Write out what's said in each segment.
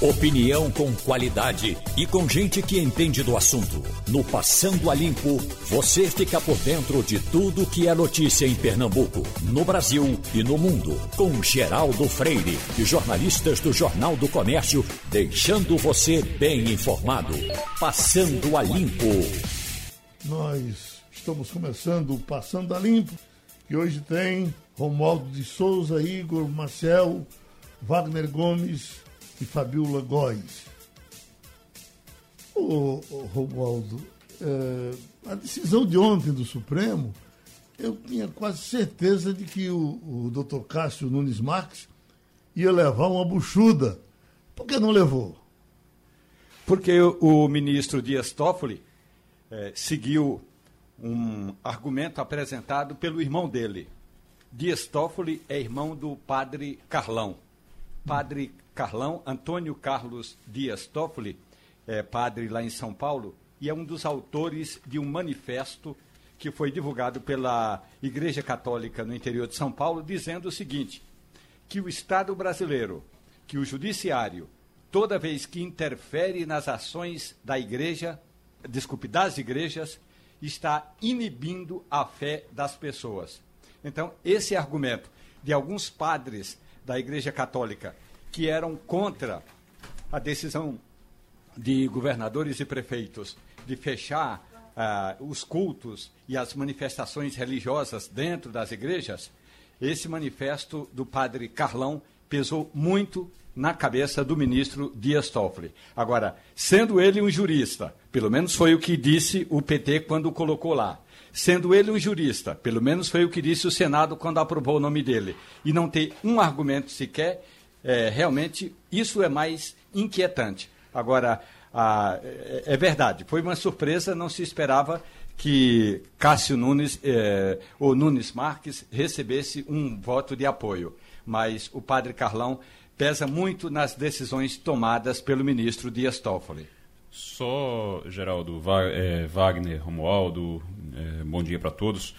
Opinião com qualidade e com gente que entende do assunto. No Passando a Limpo, você fica por dentro de tudo que é notícia em Pernambuco, no Brasil e no mundo. Com Geraldo Freire e jornalistas do Jornal do Comércio, deixando você bem informado. Passando a Limpo. Nós estamos começando o Passando a Limpo, que hoje tem Romualdo de Souza, Igor Marcel, Wagner Gomes e Fabiola Góes. Ô, Romualdo, é, a decisão de ontem do Supremo, eu tinha quase certeza de que o, o doutor Cássio Nunes Marques ia levar uma buchuda. Por que não levou? Porque o, o ministro Dias Toffoli é, seguiu um argumento apresentado pelo irmão dele. Dias Toffoli é irmão do padre Carlão. Padre Carlão, Antônio Carlos Dias Toffoli, é padre lá em São Paulo, e é um dos autores de um manifesto que foi divulgado pela Igreja Católica no interior de São Paulo, dizendo o seguinte: que o Estado brasileiro, que o Judiciário, toda vez que interfere nas ações da Igreja, desculpe, das igrejas, está inibindo a fé das pessoas. Então, esse argumento de alguns padres da Igreja Católica que eram contra a decisão de governadores e prefeitos de fechar uh, os cultos e as manifestações religiosas dentro das igrejas, esse manifesto do padre Carlão pesou muito na cabeça do ministro Dias Toffoli. Agora, sendo ele um jurista, pelo menos foi o que disse o PT quando o colocou lá. Sendo ele um jurista, pelo menos foi o que disse o Senado quando aprovou o nome dele, e não ter um argumento sequer, é, realmente isso é mais inquietante. Agora, a, é, é, verdade, foi uma surpresa, não se esperava que Cássio Nunes é, ou Nunes Marques recebesse um voto de apoio. Mas o padre Carlão pesa muito nas decisões tomadas pelo ministro Dias Toffoli. Só, Geraldo, é, Wagner, Romualdo, é, bom dia para todos.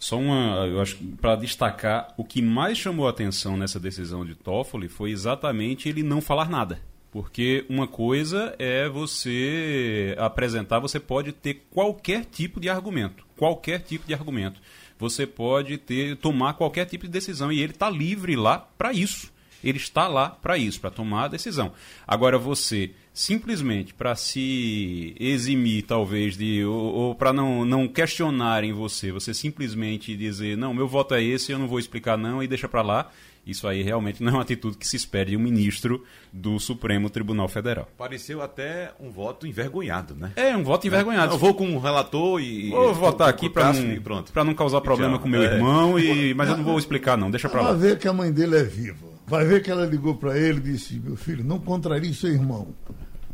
Só uma, eu acho, para destacar, o que mais chamou a atenção nessa decisão de Toffoli foi exatamente ele não falar nada. Porque uma coisa é você apresentar, você pode ter qualquer tipo de argumento, qualquer tipo de argumento. Você pode ter tomar qualquer tipo de decisão e ele está livre lá para isso. Ele está lá para isso, para tomar a decisão. Agora você simplesmente para se eximir, talvez, de ou, ou para não, não questionarem você, você simplesmente dizer, não, meu voto é esse, eu não vou explicar não e deixa para lá, isso aí realmente não é uma atitude que se espere de um ministro do Supremo Tribunal Federal. Pareceu até um voto envergonhado, né? É, um voto envergonhado. Eu vou com o relator e. Vou votar aqui para não, pra não causar problema com meu é. irmão, e, mas eu não vou explicar, não, deixa para lá. Vai ver que a mãe dele é viva. Vai ver que ela ligou para ele e disse: Meu filho, não contrarie seu irmão.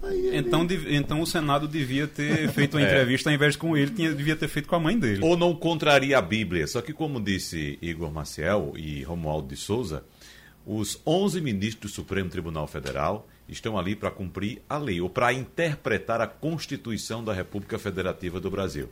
Ele... Então, então o Senado devia ter feito uma é. entrevista, ao invés de com ele, tinha, devia ter feito com a mãe dele. Ou não contraria a Bíblia. Só que, como disse Igor Maciel e Romualdo de Souza, os 11 ministros do Supremo Tribunal Federal estão ali para cumprir a lei, ou para interpretar a Constituição da República Federativa do Brasil.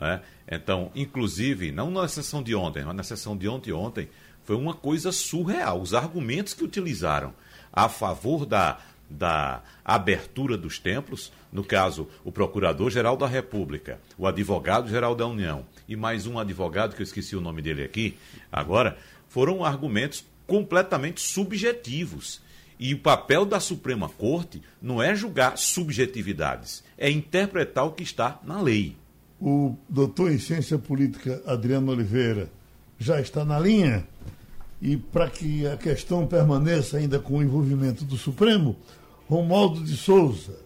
Né? Então, inclusive, não na sessão de ontem, mas na sessão de ontem e ontem, foi uma coisa surreal. Os argumentos que utilizaram a favor da da abertura dos templos, no caso, o Procurador-Geral da República, o Advogado-Geral da União e mais um advogado que eu esqueci o nome dele aqui, agora, foram argumentos completamente subjetivos. E o papel da Suprema Corte não é julgar subjetividades, é interpretar o que está na lei. O doutor em ciência política Adriano Oliveira já está na linha? E para que a questão permaneça ainda com o envolvimento do Supremo, Romualdo de Souza,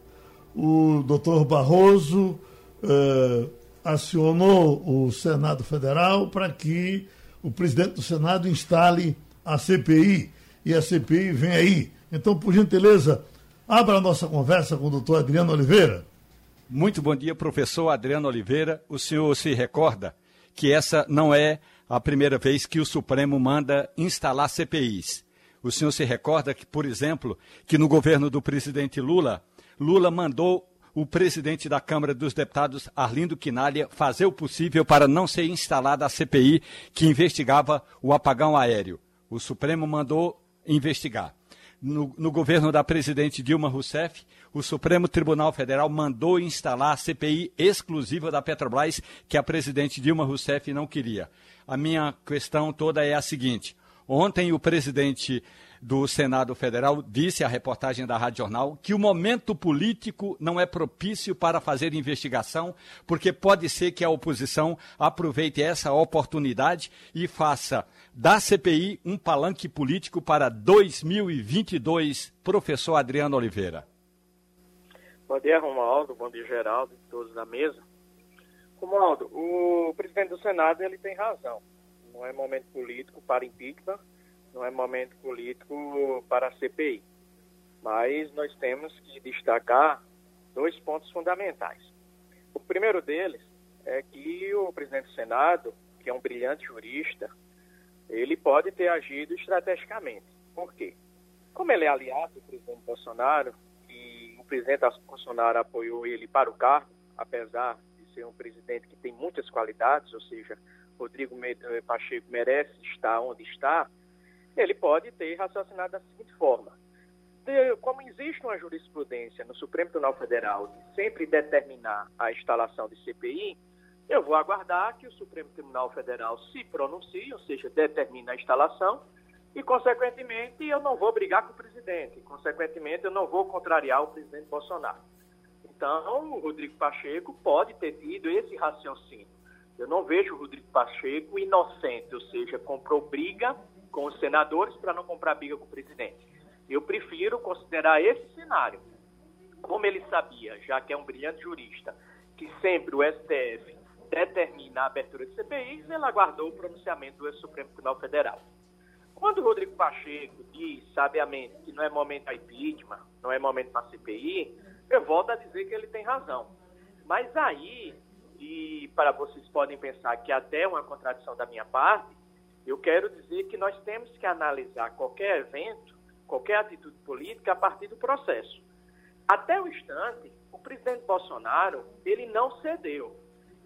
o doutor Barroso eh, acionou o Senado Federal para que o presidente do Senado instale a CPI e a CPI vem aí. Então, por gentileza, abra a nossa conversa com o doutor Adriano Oliveira. Muito bom dia, professor Adriano Oliveira. O senhor se recorda que essa não é a primeira vez que o Supremo manda instalar CPIs. O senhor se recorda que, por exemplo, que no governo do presidente Lula, Lula mandou o presidente da Câmara dos Deputados, Arlindo Quinalha, fazer o possível para não ser instalada a CPI que investigava o apagão aéreo. O Supremo mandou investigar. no, no, governo da presidente Dilma Rousseff, o Supremo Tribunal Federal mandou instalar a CPI exclusiva da Petrobras, que a presidente Dilma Rousseff não queria. A minha questão toda é a seguinte: ontem o presidente do Senado Federal disse à reportagem da Rádio Jornal que o momento político não é propício para fazer investigação, porque pode ser que a oposição aproveite essa oportunidade e faça da CPI um palanque político para 2022. Professor Adriano Oliveira. Bom dia, Romualdo. Bom dia, Geraldo todos da mesa. Romualdo, o presidente do Senado ele tem razão. Não é momento político para impeachment não é momento político para a CPI. Mas nós temos que destacar dois pontos fundamentais. O primeiro deles é que o presidente do Senado, que é um brilhante jurista, ele pode ter agido estrategicamente. Por quê? Como ele é aliado do presidente Bolsonaro, e o presidente Bolsonaro apoiou ele para o cargo, apesar ser um presidente que tem muitas qualidades, ou seja, Rodrigo Pacheco merece estar onde está, ele pode ter raciocinado da seguinte forma. Como existe uma jurisprudência no Supremo Tribunal Federal de sempre determinar a instalação de CPI, eu vou aguardar que o Supremo Tribunal Federal se pronuncie, ou seja, determine a instalação, e, consequentemente, eu não vou brigar com o presidente, consequentemente, eu não vou contrariar o presidente Bolsonaro. Então, o Rodrigo Pacheco pode ter tido esse raciocínio. Eu não vejo o Rodrigo Pacheco inocente, ou seja, comprou briga com os senadores para não comprar briga com o presidente. Eu prefiro considerar esse cenário. Como ele sabia, já que é um brilhante jurista, que sempre o STF determina a abertura de CPIs, ele aguardou o pronunciamento do Supremo Tribunal Federal. Quando o Rodrigo Pacheco diz, sabiamente, que não é momento para impeachment, não é momento para CPI, eu volto a dizer que ele tem razão. Mas aí, e para vocês podem pensar que até é uma contradição da minha parte, eu quero dizer que nós temos que analisar qualquer evento, qualquer atitude política a partir do processo. Até o instante, o presidente Bolsonaro, ele não cedeu.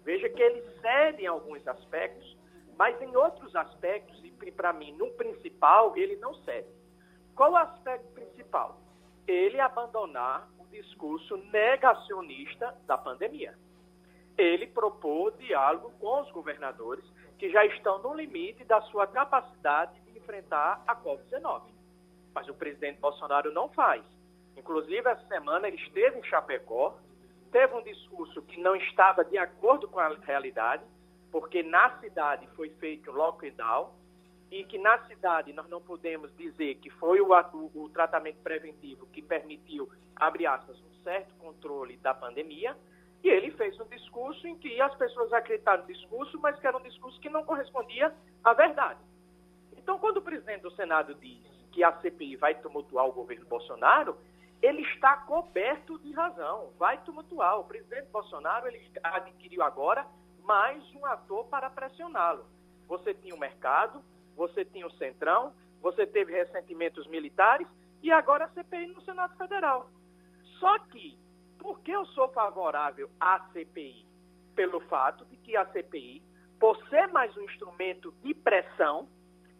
Veja que ele cede em alguns aspectos, mas em outros aspectos, e para mim, no principal, ele não cede. Qual o aspecto principal? Ele abandonar discurso negacionista da pandemia. Ele propôs diálogo com os governadores que já estão no limite da sua capacidade de enfrentar a Covid-19. Mas o presidente Bolsonaro não faz. Inclusive, essa semana ele esteve em Chapecó, teve um discurso que não estava de acordo com a realidade, porque na cidade foi feito lockdown e que na cidade nós não podemos dizer que foi o, o, tratamento preventivo que permitiu, abre aspas, um certo controle da pandemia, e ele fez um discurso em que as pessoas acreditaram no discurso, mas que era um discurso que não correspondia à verdade. Então, quando o presidente do Senado diz que a CPI vai tumultuar o governo Bolsonaro, ele está coberto de razão, vai tumultuar. O presidente Bolsonaro ele adquiriu agora mais um ator para pressioná-lo. Você tinha o mercado, você tinha o Centrão, você teve ressentimentos militares e agora a CPI no Senado Federal. Só que por que eu sou favorável à CPI? Pelo fato de que a CPI, por ser mais um instrumento de pressão,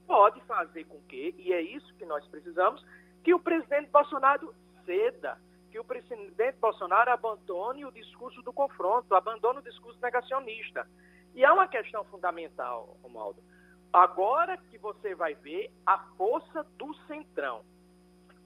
pode fazer com que, e é isso que nós precisamos, que o presidente Bolsonaro ceda, que o presidente Bolsonaro abandone o discurso do confronto, abandone o discurso negacionista. E há uma questão fundamental, Romaldo. Agora que você vai ver a força do centrão.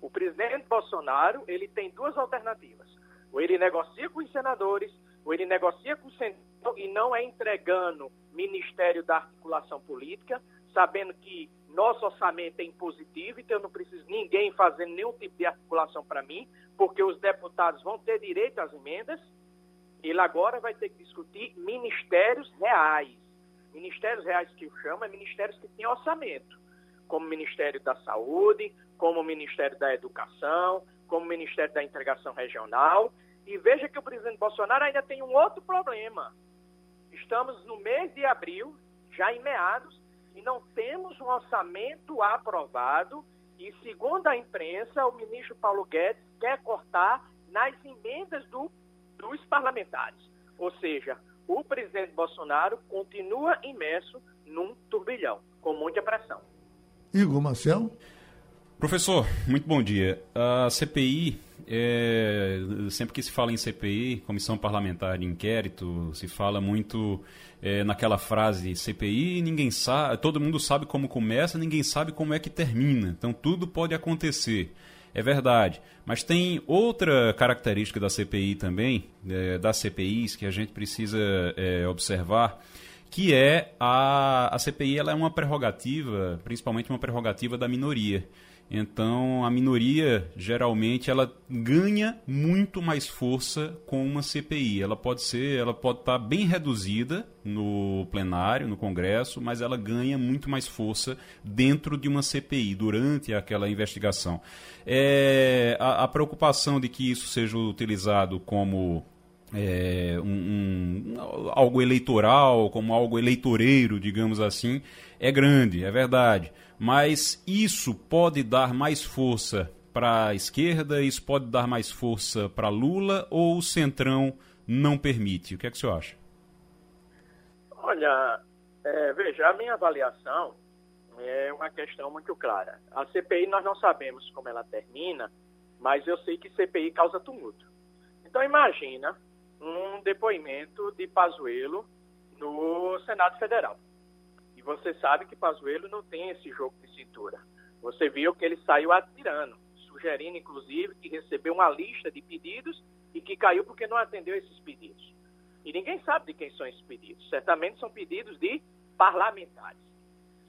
O presidente Bolsonaro, ele tem duas alternativas ou ele negocia com os senadores, ou ele negocia com o Centrão e não é entregando Ministério da Articulação Política, sabendo que nosso orçamento é impositivo, então eu não preciso ninguém fazendo nenhum tipo de articulação para mim, porque os deputados vão ter direito às emendas. Ele agora vai ter que discutir ministérios reais. Ministérios reais que eu chamo é ministérios que têm orçamento, como o Ministério da Saúde, como o Ministério da Educação, como o Ministério da Integração Regional. E veja que o presidente Bolsonaro ainda tem um outro problema. Estamos no mês de abril, já em meados, e não temos um orçamento aprovado. E, segundo a imprensa, o ministro Paulo Guedes quer cortar nas emendas do, dos parlamentares. Ou seja, o presidente Bolsonaro continua imerso num turbilhão, com muita pressão. Igor Marcel? Professor, muito bom dia. A CPI, é, sempre que se fala em CPI, Comissão Parlamentar de Inquérito, se fala muito é, naquela frase CPI, ninguém sabe, todo mundo sabe como começa, ninguém sabe como é que termina. Então tudo pode acontecer. É verdade. Mas tem outra característica da CPI também, é, das CPIs, que a gente precisa é, observar, que é a, a CPI ela é uma prerrogativa, principalmente uma prerrogativa da minoria. Então, a minoria, geralmente, ela ganha muito mais força com uma CPI. Ela pode ser, ela pode estar bem reduzida no plenário, no Congresso, mas ela ganha muito mais força dentro de uma CPI, durante aquela investigação. É, a, a preocupação de que isso seja utilizado como é, um, um, algo eleitoral, como algo eleitoreiro, digamos assim, é grande, é verdade. Mas isso pode dar mais força para a esquerda, isso pode dar mais força para Lula ou o Centrão não permite? O que é que o senhor acha? Olha, é, veja, a minha avaliação é uma questão muito clara. A CPI nós não sabemos como ela termina, mas eu sei que CPI causa tumulto. Então imagina um depoimento de Pazuello no Senado Federal. E você sabe que Pazuello não tem esse jogo de cintura. Você viu que ele saiu atirando, sugerindo inclusive que recebeu uma lista de pedidos e que caiu porque não atendeu esses pedidos. E ninguém sabe de quem são esses pedidos. Certamente são pedidos de parlamentares.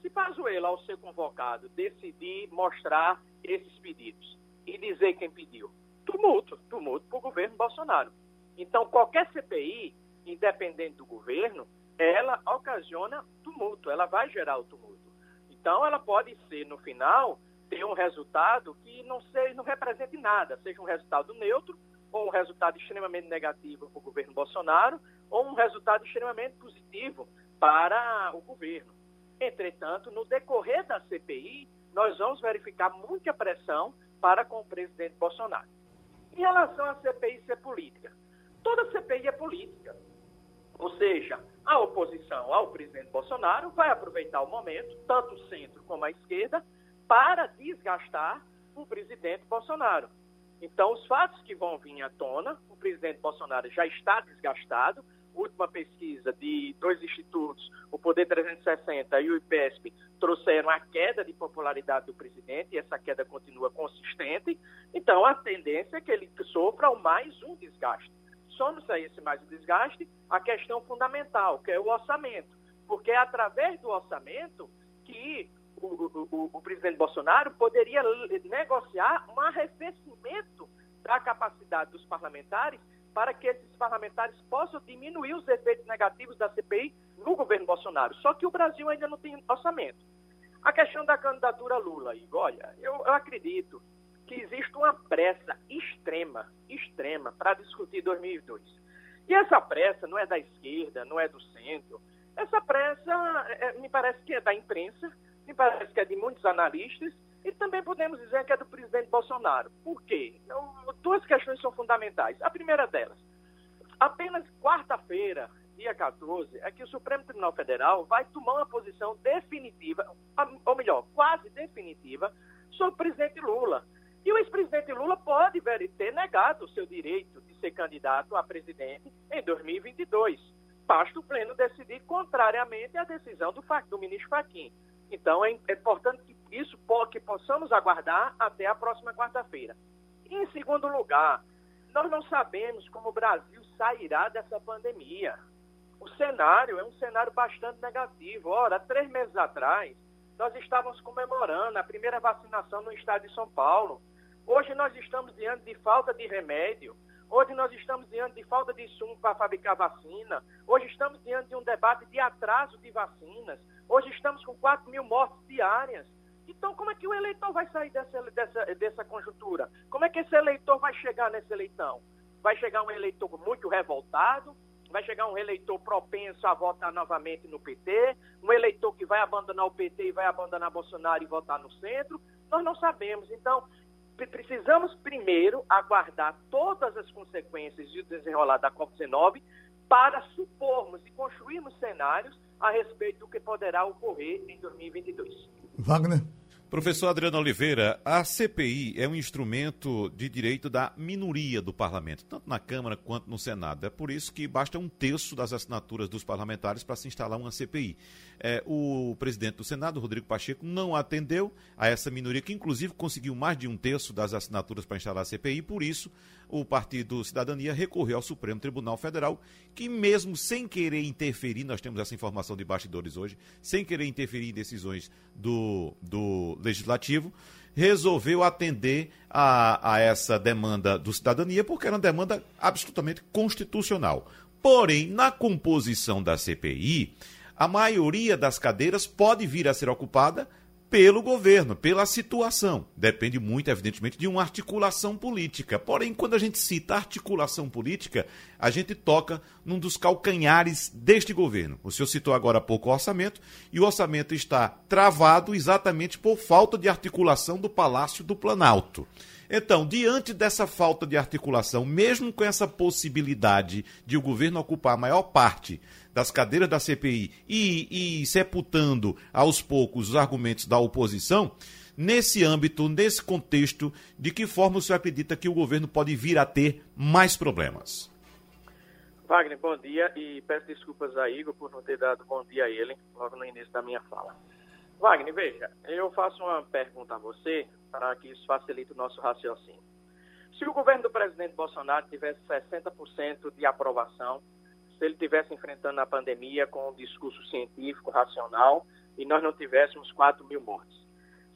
Se Pazuello, ao ser convocado, decidir mostrar esses pedidos e dizer quem pediu, tumulto, tumulto para o governo Bolsonaro. Então, qualquer CPI, independente do governo, ela ocasiona tumulto, ela vai gerar o tumulto. Então, ela pode ser, no final, ter um resultado que não, seja, não represente nada, seja um resultado neutro, ou um resultado extremamente negativo para o governo Bolsonaro, ou um resultado extremamente positivo para o governo. Entretanto, no decorrer da CPI, nós vamos verificar muita pressão para com o presidente Bolsonaro. Em relação à CPI ser política, toda CPI é política. Ou seja, a oposição ao presidente Bolsonaro vai aproveitar o momento, tanto o centro como a esquerda, para desgastar o presidente Bolsonaro. Então, os fatos que vão vir à tona, o presidente Bolsonaro já está desgastado. Última pesquisa de dois institutos, o Poder 360 e o IPESP, trouxeram a queda de popularidade do presidente e essa queda continua consistente. Então, a tendência é que ele sofra mais um desgaste soma-se a esse mais o desgaste a questão fundamental, que é o orçamento. Porque é através do orçamento que o, o, o, presidente Bolsonaro poderia negociar um arrefecimento da capacidade dos parlamentares para que esses parlamentares possam diminuir os efeitos negativos da CPI no governo Bolsonaro. Só que o Brasil ainda não tem orçamento. A questão da candidatura Lula, Igor, olha, eu, eu acredito que existe uma pressa extrema, extrema, para discutir 2002. E essa pressa não é da esquerda, não é do centro. Essa pressa é, me parece que é da imprensa, me parece que é de muitos analistas e também podemos dizer que é do presidente Bolsonaro. Por quê? Então, duas questões são fundamentais. A primeira delas, apenas quarta-feira, dia 14, é que o Supremo Tribunal Federal vai tomar uma posição definitiva, ou melhor, quase definitiva, sobre o presidente Lula. E o ex-presidente Lula pode ter negado o seu direito de ser candidato a presidente em 2022. Basta o Pleno decidir contrariamente à decisão do, do ministro Fachin. Então, é, é importante que isso que possamos aguardar até a próxima quarta-feira. Em segundo lugar, nós não sabemos como o Brasil sairá dessa pandemia. O cenário é um cenário bastante negativo. Ora, três meses atrás, nós estávamos comemorando a primeira vacinação no estado de São Paulo. Hoje nós estamos diante de falta de remédio. Hoje nós estamos diante de falta de insumo para fabricar vacina. Hoje estamos diante de um debate de atraso de vacinas. Hoje estamos com 4 mil mortes diárias. Então, como é que o eleitor vai sair dessa, dessa, dessa conjuntura? Como é que esse eleitor vai chegar nessa eleição? Vai chegar um eleitor muito revoltado? Vai chegar um eleitor propenso a votar novamente no PT? Um eleitor que vai abandonar o PT e vai abandonar Bolsonaro e votar no centro? Nós não sabemos. Então, precisamos primeiro aguardar todas as consequências do desenrolar da COP19 para supormos e construirmos cenários a respeito do que poderá ocorrer em 2022. Wagner? Professor Adriano Oliveira, a CPI é um instrumento de direito da minoria do parlamento, tanto na Câmara quanto no Senado. É por isso que basta um terço das assinaturas dos parlamentares para se instalar uma CPI. É, o presidente do Senado, Rodrigo Pacheco, não atendeu a essa minoria, que inclusive conseguiu mais de um terço das assinaturas para instalar a CPI, por isso o Partido Cidadania recorreu ao Supremo Tribunal Federal, que mesmo sem querer interferir, nós temos essa informação de bastidores hoje, sem querer interferir em decisões do, do Legislativo, resolveu atender a, a essa demanda do Cidadania, porque era uma demanda absolutamente constitucional. Porém, na composição da CPI, a maioria das cadeiras pode vir a ser ocupada pelo governo, pela situação. Depende muito, evidentemente, de uma articulação política. Porém, quando a gente cita articulação política, a gente toca num dos calcanhares deste governo. O senhor citou agora há pouco o orçamento, e o orçamento está travado exatamente por falta de articulação do Palácio do Planalto. Então, diante dessa falta de articulação, mesmo com essa possibilidade de o governo ocupar a maior parte das cadeiras da CPI e, e sepultando aos poucos os argumentos da oposição, nesse âmbito, nesse contexto, de que forma o senhor acredita que o governo pode vir a ter mais problemas? Wagner, bom dia e peço desculpas a Igor por não ter dado bom dia a ele logo no início da minha fala. Wagner, veja, eu faço uma pergunta a você para que isso facilite o nosso raciocínio. Se o governo do presidente Bolsonaro tivesse 60% de aprovação, se ele estivesse enfrentando a pandemia com um discurso científico, racional, e nós não tivéssemos 4 mil mortes.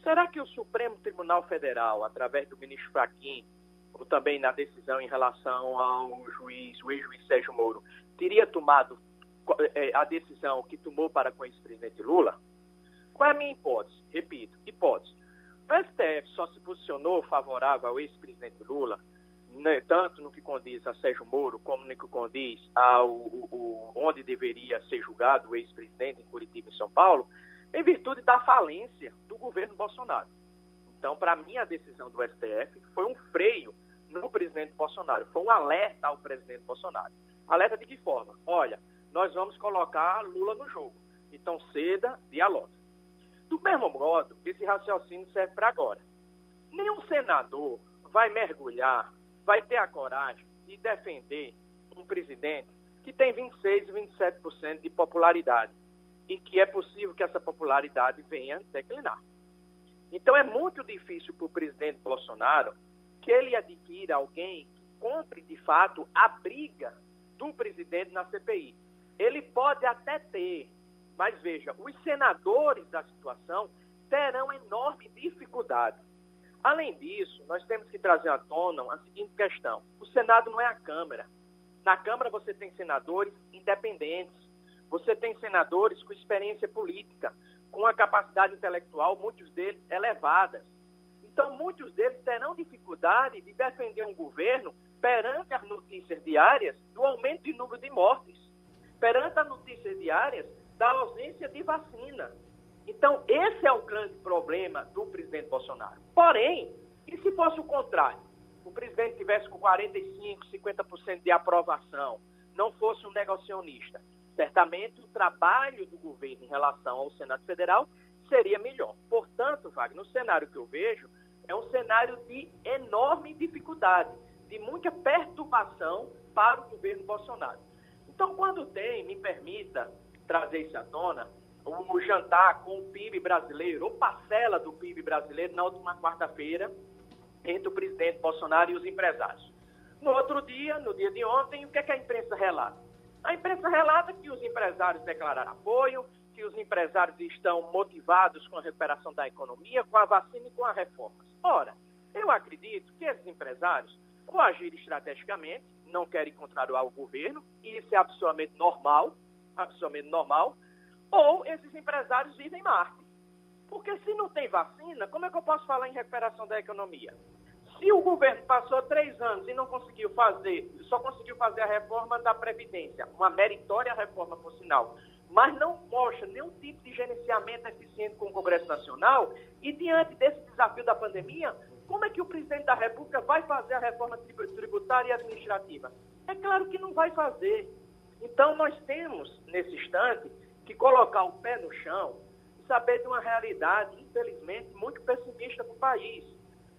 Será que o Supremo Tribunal Federal, através do ministro Fachin, ou também na decisão em relação ao juiz, o ex-juiz Sérgio Moro, teria tomado é, a decisão que tomou para com o ex-presidente Lula? Qual é a minha hipótese? Repito, hipótese. O STF só se posicionou favorável ao ex-presidente Lula né, tanto no que condiz a Sérgio Moro, como no que condiz ao o, onde deveria ser julgado o ex-presidente em Curitiba e São Paulo, em virtude da falência do governo Bolsonaro. Então, para mim, a decisão do STF foi um freio no presidente Bolsonaro, foi um alerta ao presidente Bolsonaro. Alerta de que forma? Olha, nós vamos colocar Lula no jogo. Então, ceda, dialogue. Do mesmo modo, esse raciocínio serve para agora. Nenhum senador vai mergulhar vai ter a coragem de defender um presidente que tem 26, 27% de popularidade e que é possível que essa popularidade venha declinar. Então é muito difícil para o presidente Bolsonaro que ele adquira alguém que compre de fato a briga do presidente na CPI. Ele pode até ter, mas veja, os senadores da situação terão enorme dificuldade Além disso, nós temos que trazer à tona a seguinte questão: o Senado não é a Câmara. Na Câmara você tem senadores independentes, você tem senadores com experiência política, com a capacidade intelectual, muitos deles elevadas. Então, muitos deles terão dificuldade de defender um governo perante as notícias diárias do aumento de número de mortes, perante as notícias diárias da ausência de vacina, então, esse é o grande problema do presidente Bolsonaro. Porém, e se fosse o contrário? O presidente tivesse com 45%, 50% de aprovação, não fosse um negacionista, certamente o trabalho do governo em relação ao Senado Federal seria melhor. Portanto, Wagner, no cenário que eu vejo, é um cenário de enorme dificuldade, de muita perturbação para o governo Bolsonaro. Então, quando tem, me permita trazer isso à tona, o jantar com o PIB brasileiro, ou parcela do PIB brasileiro, na última quarta-feira, entre o presidente Bolsonaro e os empresários. No outro dia, no dia de ontem, o que, é que a imprensa relata? A imprensa relata que os empresários declararam apoio, que os empresários estão motivados com a recuperação da economia, com a vacina e com as reformas. Ora, eu acredito que esses empresários, ao agir estrategicamente, não querem contrariar o governo, e isso é absolutamente normal, absolutamente normal, ou esses empresários vivem Marte. Porque se não tem vacina, como é que eu posso falar em recuperação da economia? Se o governo passou três anos e não conseguiu fazer, só conseguiu fazer a reforma da Previdência, uma meritória reforma, por sinal, mas não mostra nenhum tipo de gerenciamento eficiente com o Congresso Nacional, e diante desse desafio da pandemia, como é que o presidente da República vai fazer a reforma tributária e administrativa? É claro que não vai fazer. Então, nós temos, nesse instante, que colocar o pé no chão, saber de uma realidade, infelizmente, muito pessimista para o país.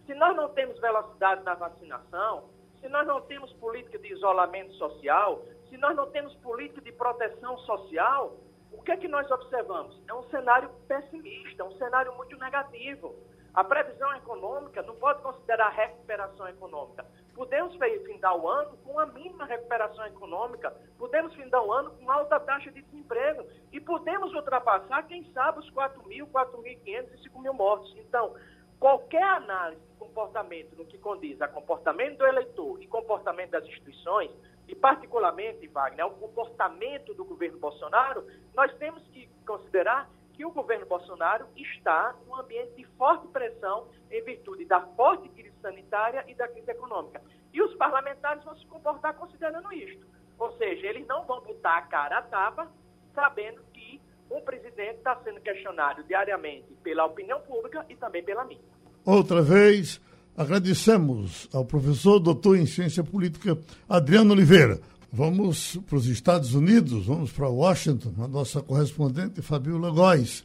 Se nós não temos velocidade na vacinação, se nós não temos política de isolamento social, se nós não temos política de proteção social, o que é que nós observamos? É um cenário pessimista, um cenário muito negativo. A previsão econômica não pode considerar recuperação econômica. Podemos findar o ano com a mínima recuperação econômica, podemos findar o ano com alta taxa de desemprego e podemos ultrapassar, quem sabe, os 4 mil, 4.500 e 5 mil mortos. Então, qualquer análise de comportamento no que condiz a comportamento do eleitor e comportamento das instituições, e particularmente, Wagner, o comportamento do governo Bolsonaro, nós temos que considerar que o governo Bolsonaro está num ambiente de forte pressão em virtude da forte crise sanitária e da crise econômica. E os parlamentares vão se comportar considerando isto. Ou seja, eles não vão botar a cara à tapa sabendo que o presidente está sendo questionado diariamente pela opinião pública e também pela mídia. Outra vez, agradecemos ao professor doutor em ciência política Adriano Oliveira. Vamos para os Estados Unidos, vamos para Washington, a nossa correspondente Fabiola Góes.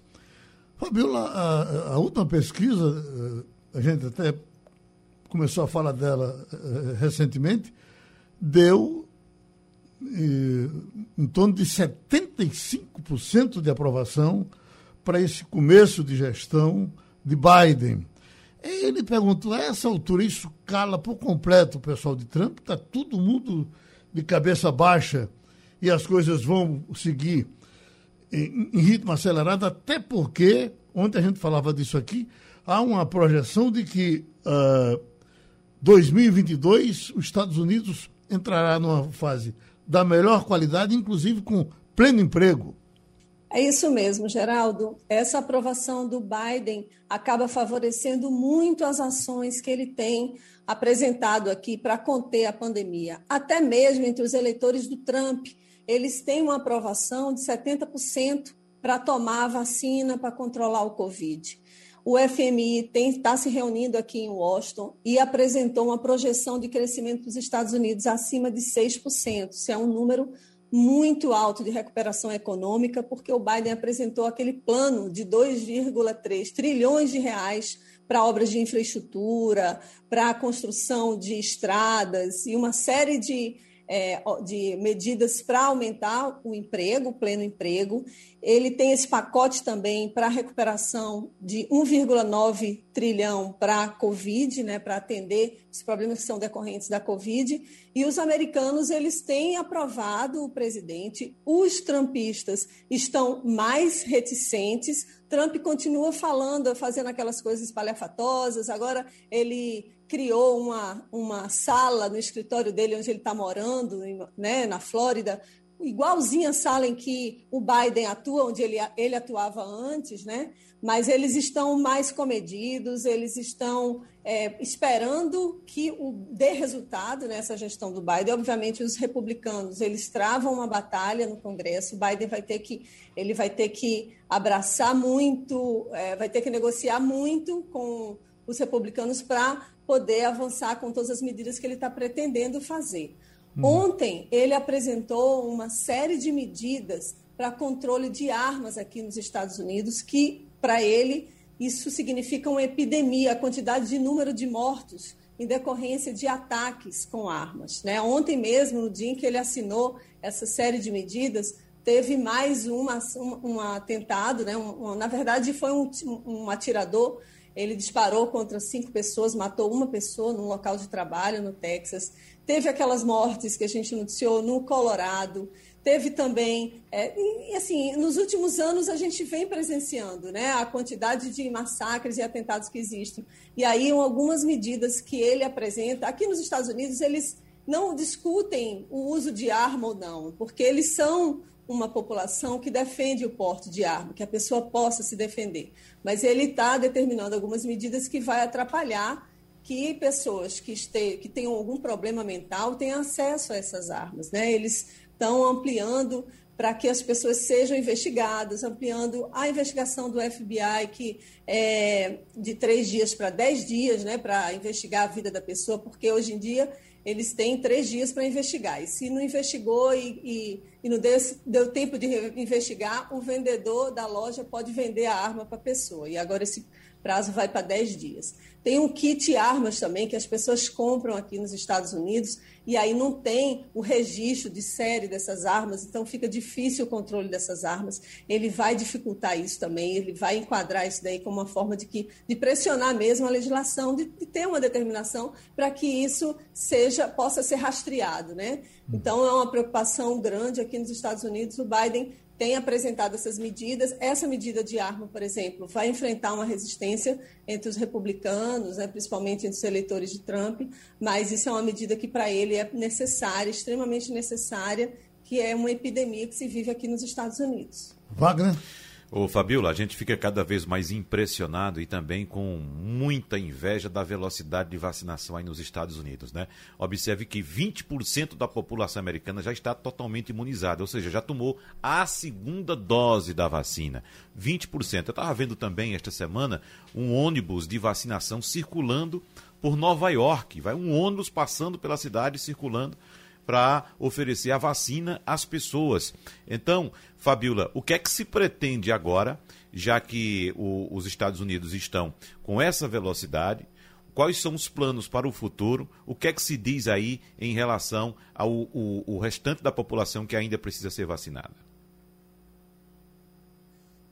Fabiola, a, a, última pesquisa, eh, a gente até começou a falar dela uh, recentemente, deu uh, em torno de 75% de aprovação para esse começo de gestão de Biden. Ele perguntou, a essa altura isso cala por completo o pessoal de Trump? Está todo mundo de cabeça baixa e as coisas vão seguir em, em ritmo acelerado, até porque, ontem a gente falava disso aqui, há uma projeção de que uh, 2022 os Estados Unidos entrará numa fase da melhor qualidade, inclusive com pleno emprego. É isso mesmo, Geraldo. Essa aprovação do Biden acaba favorecendo muito as ações que ele tem apresentado aqui para conter a pandemia. Até mesmo entre os eleitores do Trump, eles têm uma aprovação de 70% para tomar a vacina para controlar o Covid. O FMI está se reunindo aqui em Washington e apresentou uma projeção de crescimento dos Estados Unidos acima de 6%. Isso é um número muito alto de recuperação econômica, porque o Biden apresentou aquele plano de 2,3 trilhões de reais para obras de infraestrutura, para a construção de estradas e uma série de é, de medidas para aumentar o emprego, o pleno emprego. Ele tem esse pacote também para recuperação de 1,9 trilhão para a Covid, né, para atender os problemas que são decorrentes da Covid. E os americanos eles têm aprovado o presidente. Os trumpistas estão mais reticentes. Trump continua falando, fazendo aquelas coisas espalhafatosas. Agora ele criou uma, uma sala no escritório dele, onde ele está morando, né, na Flórida, igualzinha a sala em que o Biden atua, onde ele, ele atuava antes, né? mas eles estão mais comedidos, eles estão é, esperando que o dê resultado nessa gestão do Biden. Obviamente, os republicanos eles travam uma batalha no Congresso. O Biden vai ter que ele vai ter que abraçar muito, é, vai ter que negociar muito com os republicanos para poder avançar com todas as medidas que ele está pretendendo fazer. Uhum. Ontem, ele apresentou uma série de medidas para controle de armas aqui nos Estados Unidos, que, para ele, isso significa uma epidemia, a quantidade de número de mortos em decorrência de ataques com armas. Né? Ontem mesmo, no dia em que ele assinou essa série de medidas, teve mais uma, um, um atentado, né? Um, um, na verdade, foi um, um atirador ele disparou contra cinco pessoas, matou uma pessoa num local de trabalho no Texas. Teve aquelas mortes que a gente noticiou no Colorado. Teve também, é, e, assim, nos últimos anos a gente vem presenciando né, a quantidade de massacres e atentados que existem. E aí, algumas medidas que ele apresenta. Aqui nos Estados Unidos, eles não discutem o uso de arma ou não, porque eles são uma população que defende o porte de arma, que a pessoa possa se defender. Mas ele está determinando algumas medidas que vai atrapalhar que pessoas que, este, que tenham algum problema mental tenham acesso a essas armas. Né? Eles estão ampliando para que as pessoas sejam investigadas, ampliando a investigação do FBI, que é de três dias para dez dias, né, para investigar a vida da pessoa, porque hoje em dia eles têm três dias para investigar. E se não investigou e, e, e não deu, deu, tempo de investigar, o vendedor da loja pode vender a arma para a pessoa. E agora esse prazo vai para 10 dias. Tem um kit armas também que as pessoas compram aqui nos Estados Unidos e aí não tem o registro de série dessas armas, então fica difícil o controle dessas armas. Ele vai dificultar isso também, ele vai enquadrar isso daí como uma forma de, que, de pressionar mesmo a legislação, de, de ter uma determinação para que isso seja possa ser rastreado, né? Então é uma preocupação grande aqui nos Estados Unidos. O Biden tem apresentado essas medidas. Essa medida de arma, por exemplo, vai enfrentar uma resistência entre os republicanos, né, principalmente entre os eleitores de Trump, mas isso é uma medida que para ele é necessária, extremamente necessária, que é uma epidemia que se vive aqui nos Estados Unidos. Wagner? Ô Fabiola, a gente fica cada vez mais impressionado e também com muita inveja da velocidade de vacinação aí nos Estados Unidos, né? Observe que 20% da população americana já está totalmente imunizada, ou seja, já tomou a segunda dose da vacina. 20%. Eu estava vendo também esta semana um ônibus de vacinação circulando por Nova York. Vai um ônibus passando pela cidade circulando para oferecer a vacina às pessoas. Então, Fabiola, o que é que se pretende agora, já que o, os Estados Unidos estão com essa velocidade? Quais são os planos para o futuro? O que é que se diz aí em relação ao o, o restante da população que ainda precisa ser vacinada?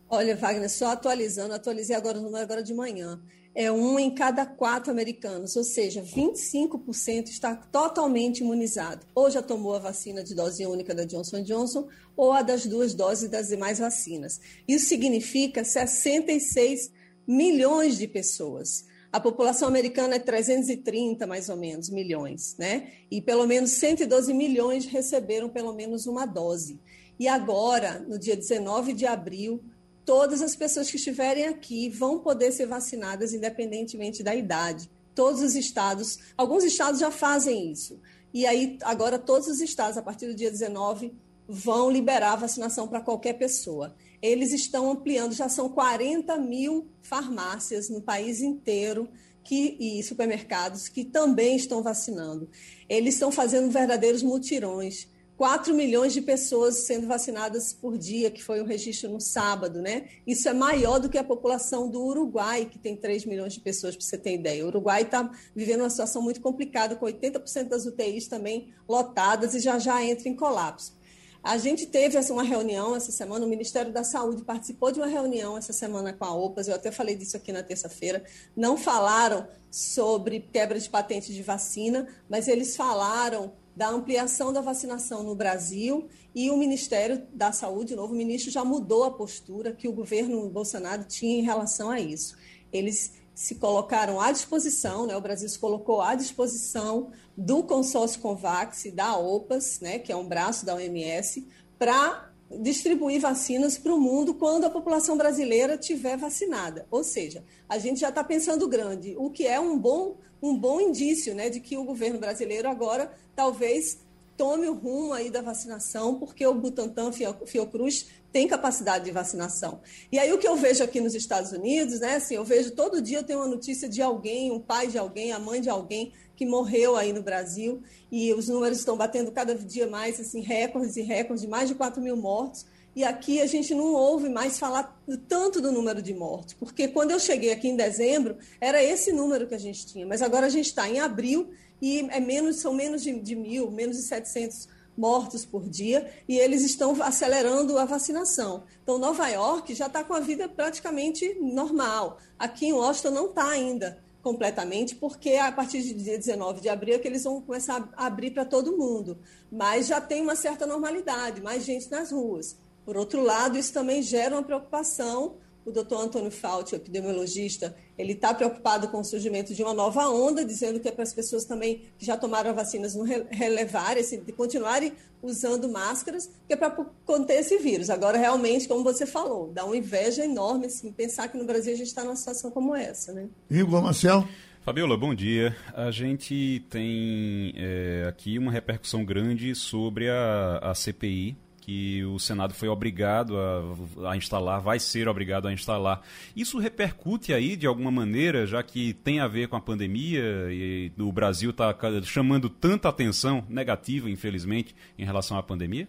Olha, Wagner, só atualizando, atualizei agora o número agora de manhã é um em cada quatro americanos, ou seja, 25% está totalmente imunizado. Ou já tomou a vacina de dose única da Johnson Johnson, ou a das duas doses das demais vacinas. Isso significa 66 milhões de pessoas. A população americana é 330, mais ou menos, milhões, né? E pelo menos 112 milhões receberam pelo menos uma dose. E agora, no dia 19 de abril, todas as pessoas que estiverem aqui vão poder ser vacinadas independentemente da idade. Todos os estados, alguns estados já fazem isso. E aí, agora, todos os estados, a partir do dia 19, vão liberar a vacinação para qualquer pessoa. Eles estão ampliando, já são 40 mil farmácias no país inteiro que, e supermercados que também estão vacinando. Eles estão fazendo verdadeiros mutirões 4 milhões de pessoas sendo vacinadas por dia, que foi o registro no sábado, né? Isso é maior do que a população do Uruguai, que tem 3 milhões de pessoas, para você ter ideia. O Uruguai está vivendo uma situação muito complicada, com 80% das UTIs também lotadas e já já entra em colapso. A gente teve uma reunião essa semana, o Ministério da Saúde participou de uma reunião essa semana com a OPAS, eu até falei disso aqui na terça-feira. Não falaram sobre quebra de patente de vacina, mas eles falaram da ampliação da vacinação no Brasil e o Ministério da Saúde, o novo ministro, já mudou a postura que o governo Bolsonaro tinha em relação a isso. Eles se colocaram à disposição, né, o Brasil se colocou à disposição do consórcio Convax e da OPAS, né, que é um braço da OMS, para distribuir vacinas para o mundo quando a população brasileira tiver vacinada. Ou seja, a gente já está pensando grande, o que é um bom um bom indício né, de que o governo brasileiro agora talvez tome o rumo aí da vacinação, porque o Butantan Fiocruz tem capacidade de vacinação. E aí o que eu vejo aqui nos Estados Unidos, né, assim, eu vejo todo dia eu tenho uma notícia de alguém, um pai de alguém, a mãe de alguém que morreu aí no Brasil, e os números estão batendo cada dia mais, assim, recordes e recordes de mais de 4 mil mortos. E aqui a gente não ouve mais falar tanto do número de mortos, porque quando eu cheguei aqui em dezembro, era esse número que a gente tinha, mas agora a gente está em abril e é menos, são menos de, de mil, menos de 700 mortos por dia, e eles estão acelerando a vacinação. Então, Nova York já está com a vida praticamente normal. Aqui em Washington não está ainda completamente, porque a partir de dia 19 de abril é que eles vão começar a abrir para todo mundo. Mas já tem uma certa normalidade, mais gente nas ruas. Por outro lado, isso também gera uma preocupação. O doutor Antônio Fauci, epidemiologista, ele está preocupado com o surgimento de uma nova onda, dizendo que é para as pessoas também que já tomaram vacinas não relevarem, assim, continuarem usando máscaras, que é para conter esse vírus. Agora, realmente, como você falou, dá uma inveja enorme assim, pensar que no Brasil a gente está numa situação como essa. Né? Igor Marcel. Fabiola, bom dia. A gente tem é, aqui uma repercussão grande sobre a, a CPI que o Senado foi obrigado a, a, instalar, vai ser obrigado a instalar. Isso repercute aí de alguma maneira, já que tem a ver com a pandemia e o Brasil está chamando tanta atenção negativa, infelizmente, em relação à pandemia?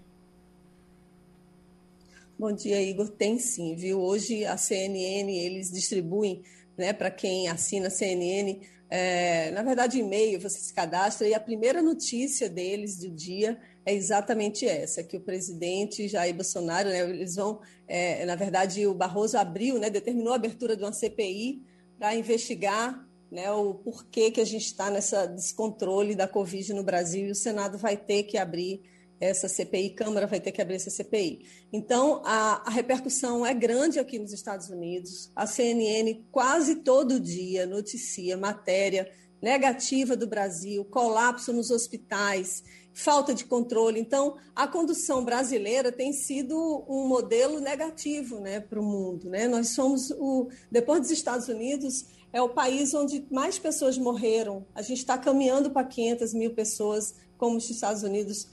Bom dia, Igor. Tem sim, viu? Hoje a CNN, eles distribuem né, para quem assina a CNN, é, na verdade, e-mail, você se cadastra e a primeira notícia deles do dia é exatamente essa, que o presidente Jair Bolsonaro, né, eles vão, é, na verdade, o Barroso abriu, né, determinou a abertura de uma CPI para investigar né, o porquê que a gente está nessa descontrole da Covid no Brasil e o Senado vai ter que abrir essa CPI, Câmara vai ter que abrir essa CPI. Então, a, a, repercussão é grande aqui nos Estados Unidos. A CNN quase todo dia noticia matéria negativa do Brasil, colapso nos hospitais, falta de controle. Então, a condução brasileira tem sido um modelo negativo né, para o mundo. Né? Nós somos, o, depois dos Estados Unidos, é o país onde mais pessoas morreram. A gente está caminhando para 500 mil pessoas, como os Estados Unidos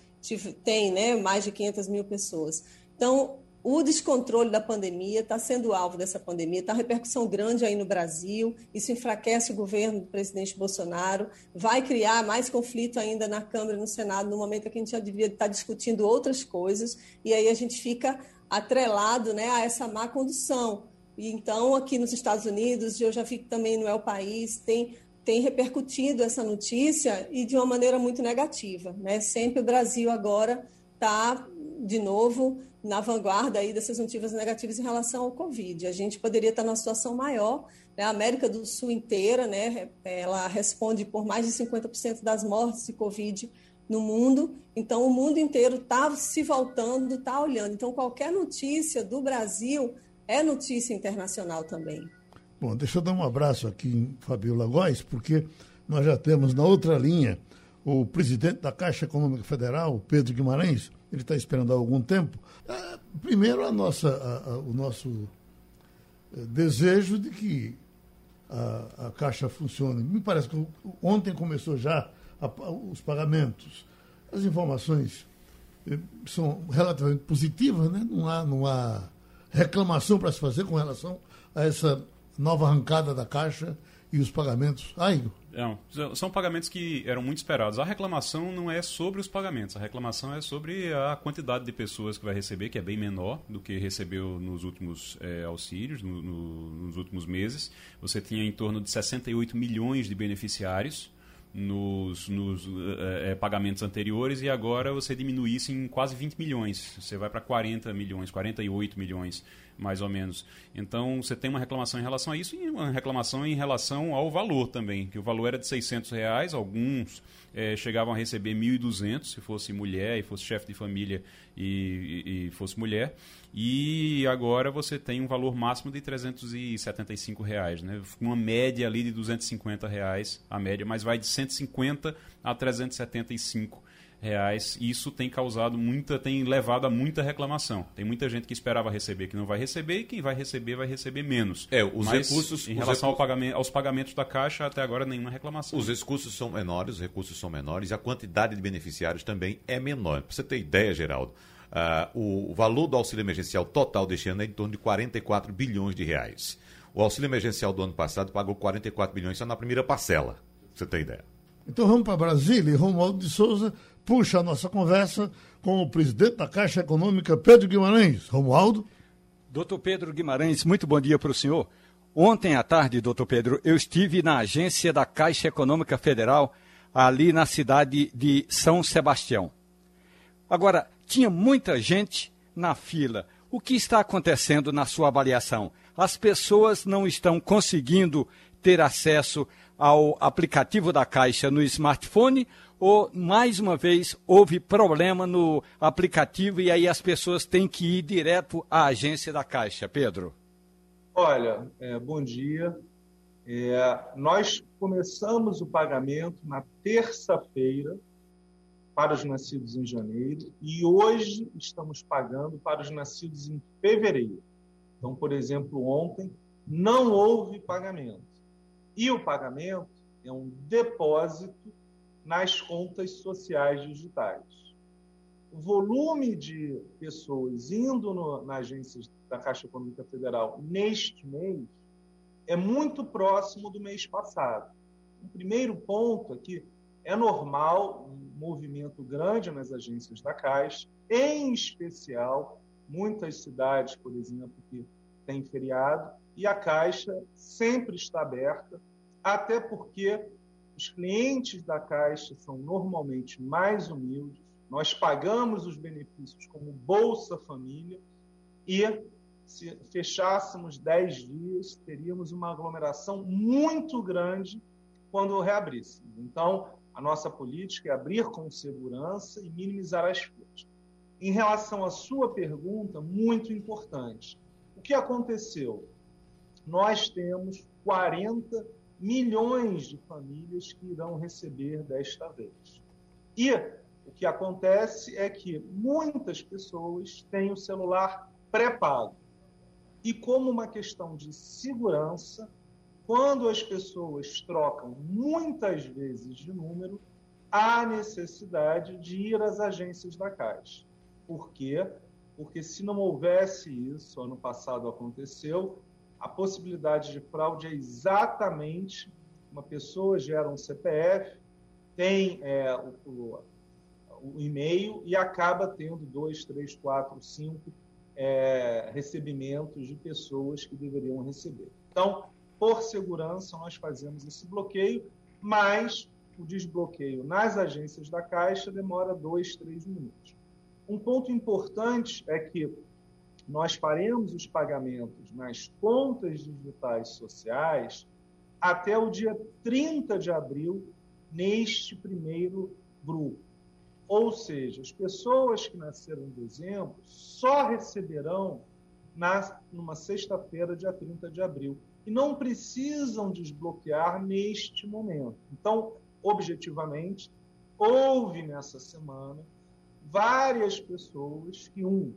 tem né, mais de 500 mil pessoas. Então, o descontrole da pandemia está sendo alvo dessa pandemia, está repercussão grande aí no Brasil, isso enfraquece o governo do presidente Bolsonaro, vai criar mais conflito ainda na Câmara e no Senado, no momento que a gente já devia estar discutindo outras coisas, e aí a gente fica atrelado né, a essa má condução. E então, aqui nos Estados Unidos, eu já que também não é o país, tem tem repercutido essa notícia e de uma maneira muito negativa. Né? Sempre o Brasil agora está, de novo, na vanguarda aí dessas notícias negativas em relação ao Covid. A gente poderia estar numa situação maior. Né? A América do Sul inteira, né? ela responde por mais de 50% das mortes de Covid no mundo. Então, o mundo inteiro está se voltando, está olhando. Então, qualquer notícia do Brasil é notícia internacional também. Bom, deixa eu dar um abraço aqui em Fabiola Góes, porque nós já temos na outra linha o presidente da Caixa Econômica Federal, Pedro Guimarães, ele está esperando há algum tempo. É, primeiro, a nossa, a, a, o nosso é, desejo de que a, a, Caixa funcione. Me parece que ontem começou já os pagamentos. As informações é, são relativamente positivas, né? não, há, não há reclamação para se fazer com relação a essa nova arrancada da Caixa e os pagamentos. Ai, não, são pagamentos que eram muito esperados. A reclamação não é sobre os pagamentos, a reclamação é sobre a quantidade de pessoas que vai receber, que é bem menor do que recebeu nos últimos é, auxílios, no, no, nos últimos meses. Você tinha em torno de 68 milhões de beneficiários nos, nos é, pagamentos anteriores e agora você diminui isso em quase 20 milhões. Você vai para 40 milhões, 48 milhões mais ou menos. Então, você tem uma reclamação em relação a isso e uma reclamação em relação ao valor também, que o valor era de 600 reais, alguns é, chegavam a receber 1.200 se fosse mulher e fosse chefe de família e, e, e, fosse mulher. E agora você tem um valor máximo de 375 reais, né? uma média ali de 250 reais a média, mas vai de 150 a 375 reais. Isso tem causado muita, tem levado a muita reclamação. Tem muita gente que esperava receber que não vai receber e quem vai receber vai receber menos. É, os Mas, recursos em relação recursos... Ao pagamento, aos pagamentos da Caixa até agora nenhuma reclamação. Os recursos são menores, os recursos são menores e a quantidade de beneficiários também é menor. Para você ter ideia, Geraldo, uh, o valor do auxílio emergencial total deste ano é em torno de 44 bilhões de reais. O auxílio emergencial do ano passado pagou 44 bilhões só na primeira parcela. Pra você ter ideia. Então vamos para Brasília e Romualdo de Souza puxa a nossa conversa com o presidente da Caixa Econômica, Pedro Guimarães. Romualdo. Doutor Pedro Guimarães, muito bom dia para o senhor. Ontem à tarde, doutor Pedro, eu estive na agência da Caixa Econômica Federal, ali na cidade de São Sebastião. Agora, tinha muita gente na fila. O que está acontecendo na sua avaliação? As pessoas não estão conseguindo ter acesso ao aplicativo da Caixa no smartphone ou, mais uma vez, houve problema no aplicativo e aí as pessoas têm que ir direto à agência da Caixa? Pedro. Olha, é, bom dia. É, nós começamos o pagamento na terça-feira para os nascidos em janeiro e hoje estamos pagando para os nascidos em fevereiro. Então, por exemplo, ontem não houve pagamento. E o pagamento é um depósito nas contas sociais digitais. o volume de pessoas indo no, na agência da Caixa Econômica Federal neste mês é muito próximo do mês passado. O primeiro ponto que é normal um movimento grande nas agências da Caixa, em especial muitas cidades, por exemplo, que têm feriado, e a Caixa sempre está aberta, até porque os clientes da Caixa são normalmente mais humildes, nós pagamos os benefícios como Bolsa Família e se fechássemos 10 dias, teríamos uma aglomeração muito grande quando reabríssemos. Então, a nossa política é abrir com segurança e minimizar as filas. Em relação à sua pergunta, muito importante. O que aconteceu? Nós temos 40 milhões de famílias que irão receber desta vez. E o que acontece é que muitas pessoas têm o celular pré-pago. E como uma questão de segurança, quando as pessoas trocam muitas vezes de número, há necessidade de ir às agências da Caixa. Por quê? Porque se não houvesse isso, ano passado aconteceu, a possibilidade de fraude é exatamente uma pessoa gera um CPF, tem é, o, o, o, e-mail e acaba tendo dois, três, quatro, cinco é, recebimentos de pessoas que deveriam receber. Então, por segurança, nós fazemos esse bloqueio, mas o desbloqueio nas agências da Caixa demora dois, três minutos. Um ponto importante é que nós faremos os pagamentos nas contas digitais sociais até o dia 30 de abril, neste primeiro grupo. Ou seja, as pessoas que nasceram em dezembro só receberão na, numa sexta-feira, dia 30 de abril. E não precisam desbloquear neste momento. Então, objetivamente, houve nessa semana várias pessoas que, um,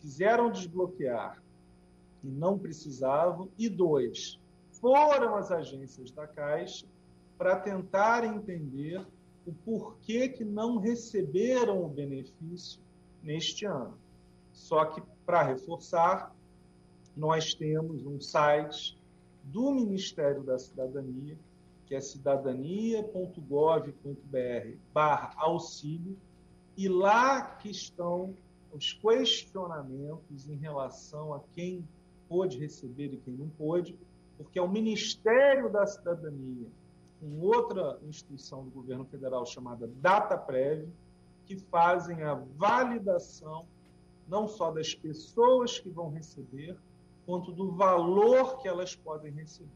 quiseram desbloquear e não precisavam, e dois, foram às agências da Caixa para tentar entender o porquê que não receberam o benefício neste ano. Só que, para reforçar, nós temos um site do Ministério da Cidadania, que é cidadania.gov.br barra auxílio, e lá que estão os questionamentos em relação a quem pôde receber e quem não pôde, porque é o Ministério da Cidadania, com outra instituição do governo federal chamada DataPrev, que fazem a validação não só das pessoas que vão receber, quanto do valor que elas podem receber.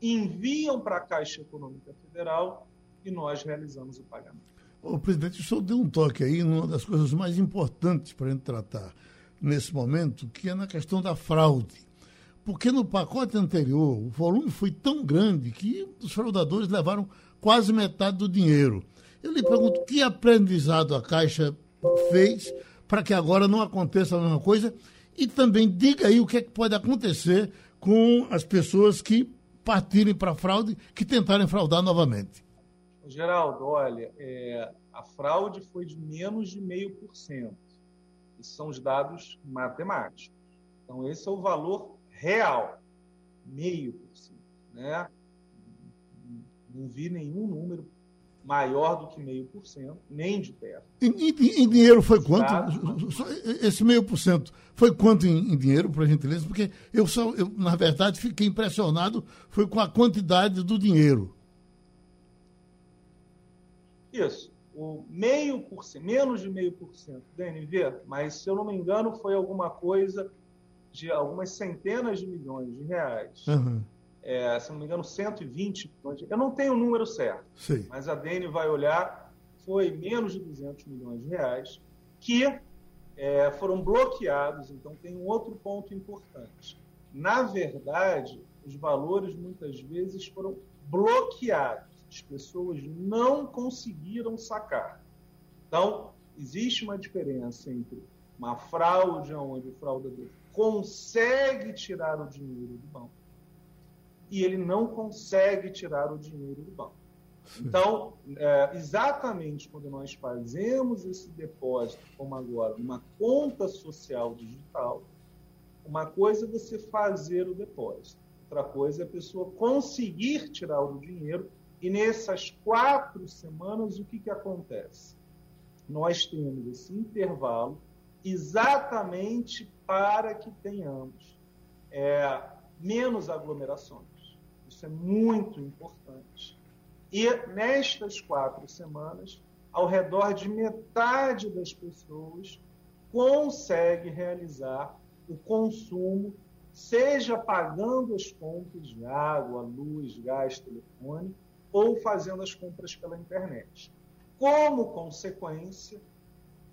Enviam para a Caixa Econômica Federal e nós realizamos o pagamento. O presidente, o senhor deu um toque aí numa das coisas mais importantes para a gente tratar nesse momento, que é na questão da fraude. Porque no pacote anterior, o volume foi tão grande que os fraudadores levaram quase metade do dinheiro. Eu lhe pergunto, que aprendizado a Caixa fez para que agora não aconteça a mesma coisa? E também diga aí o que, é que pode acontecer com as pessoas que partirem para fraude, que tentarem fraudar novamente. Geraldo, olha, é, a fraude foi de menos de meio por cento. Esses são os dados matemáticos. Então, esse é o valor real, meio por cento. Né? Não vi nenhum número maior do que meio por cento, nem de perto. Em, dinheiro foi quanto? Esse meio por cento foi quanto em, em dinheiro, por gentileza? Porque eu, só, eu, na verdade, fiquei impressionado foi com a quantidade do dinheiro. Isso. O meio por cento, menos de meio por cento DNV, mas se eu não me engano, foi alguma coisa de algumas centenas de milhões de reais. Uhum. É, se não me engano, 120 milhões. Eu não tenho o número certo, Sim. mas a Dene vai olhar, foi menos de 200 milhões de reais que é, foram bloqueados. Então, tem um outro ponto importante. Na verdade, os valores muitas vezes foram bloqueados as pessoas não conseguiram sacar. Então, existe uma diferença entre uma fraude onde o fraudador consegue tirar o dinheiro do banco e ele não consegue tirar o dinheiro do banco. Então, é, exatamente quando nós fazemos esse depósito, como agora, uma conta social digital, uma coisa é você fazer o depósito, outra coisa é a pessoa conseguir tirar o dinheiro. E nessas quatro semanas, o que, que acontece? Nós temos esse intervalo exatamente para que tenhamos é, menos aglomerações. Isso é muito importante. E nestas quatro semanas, ao redor de metade das pessoas consegue realizar o consumo, seja pagando as contas de água, luz, gás, telefone, ou fazendo as compras pela internet. Como consequência,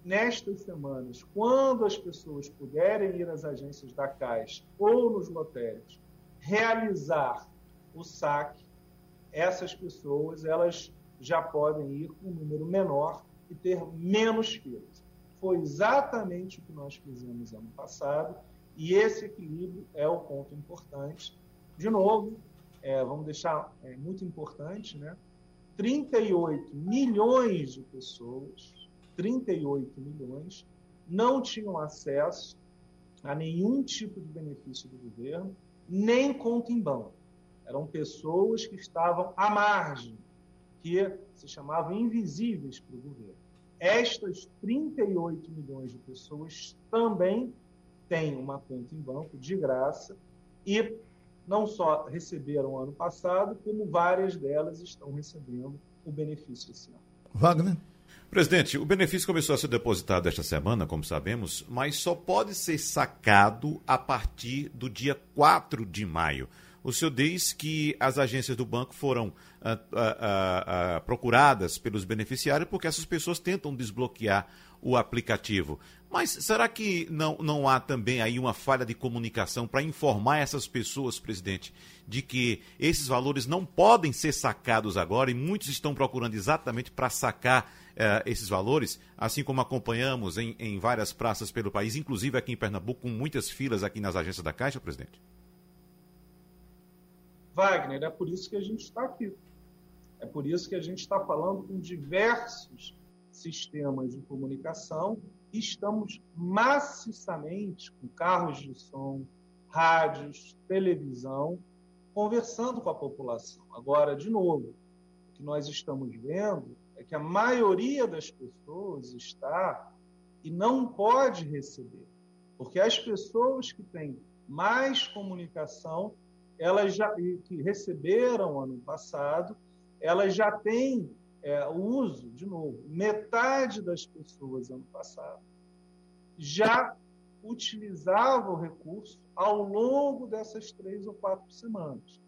nestas semanas, quando as pessoas puderem ir às agências da Caixa ou nos lotéricos, realizar o saque, essas pessoas elas já podem ir com um número menor e ter menos filas. Foi exatamente o que nós fizemos ano passado e esse equilíbrio é o ponto importante. De novo, é, vamos deixar é, muito importante, né? 38 milhões de pessoas, 38 milhões, não tinham acesso a nenhum tipo de benefício do governo, nem conta em banco. Eram pessoas que estavam à margem, que se chamavam invisíveis para o governo. Estas 38 milhões de pessoas também têm uma conta em banco de graça e não só receberam ano passado, como várias delas estão recebendo o benefício esse ano. Wagner? Presidente, o benefício começou a ser depositado esta semana, como sabemos, mas só pode ser sacado a partir do dia 4 de maio. O senhor diz que as agências do banco foram ah, ah, ah, procuradas pelos beneficiários porque essas pessoas tentam desbloquear o aplicativo. Mas será que não, não há também aí uma falha de comunicação para informar essas pessoas, presidente, de que esses valores não podem ser sacados agora e muitos estão procurando exatamente para sacar eh, esses valores, assim como acompanhamos em, em várias praças pelo país, inclusive aqui em Pernambuco, com muitas filas aqui nas agências da Caixa, presidente? Wagner, é por isso que a gente está aqui. É por isso que a gente está falando com diversos sistemas de comunicação e estamos maciçamente com carros de som, rádios, televisão, conversando com a população. Agora, de novo, o que nós estamos vendo é que a maioria das pessoas está e não pode receber, porque as pessoas que têm mais comunicação elas já que receberam ano passado, elas já têm é, uso, de novo, metade das pessoas ano passado já utilizava o recurso ao longo dessas três ou quatro semanas.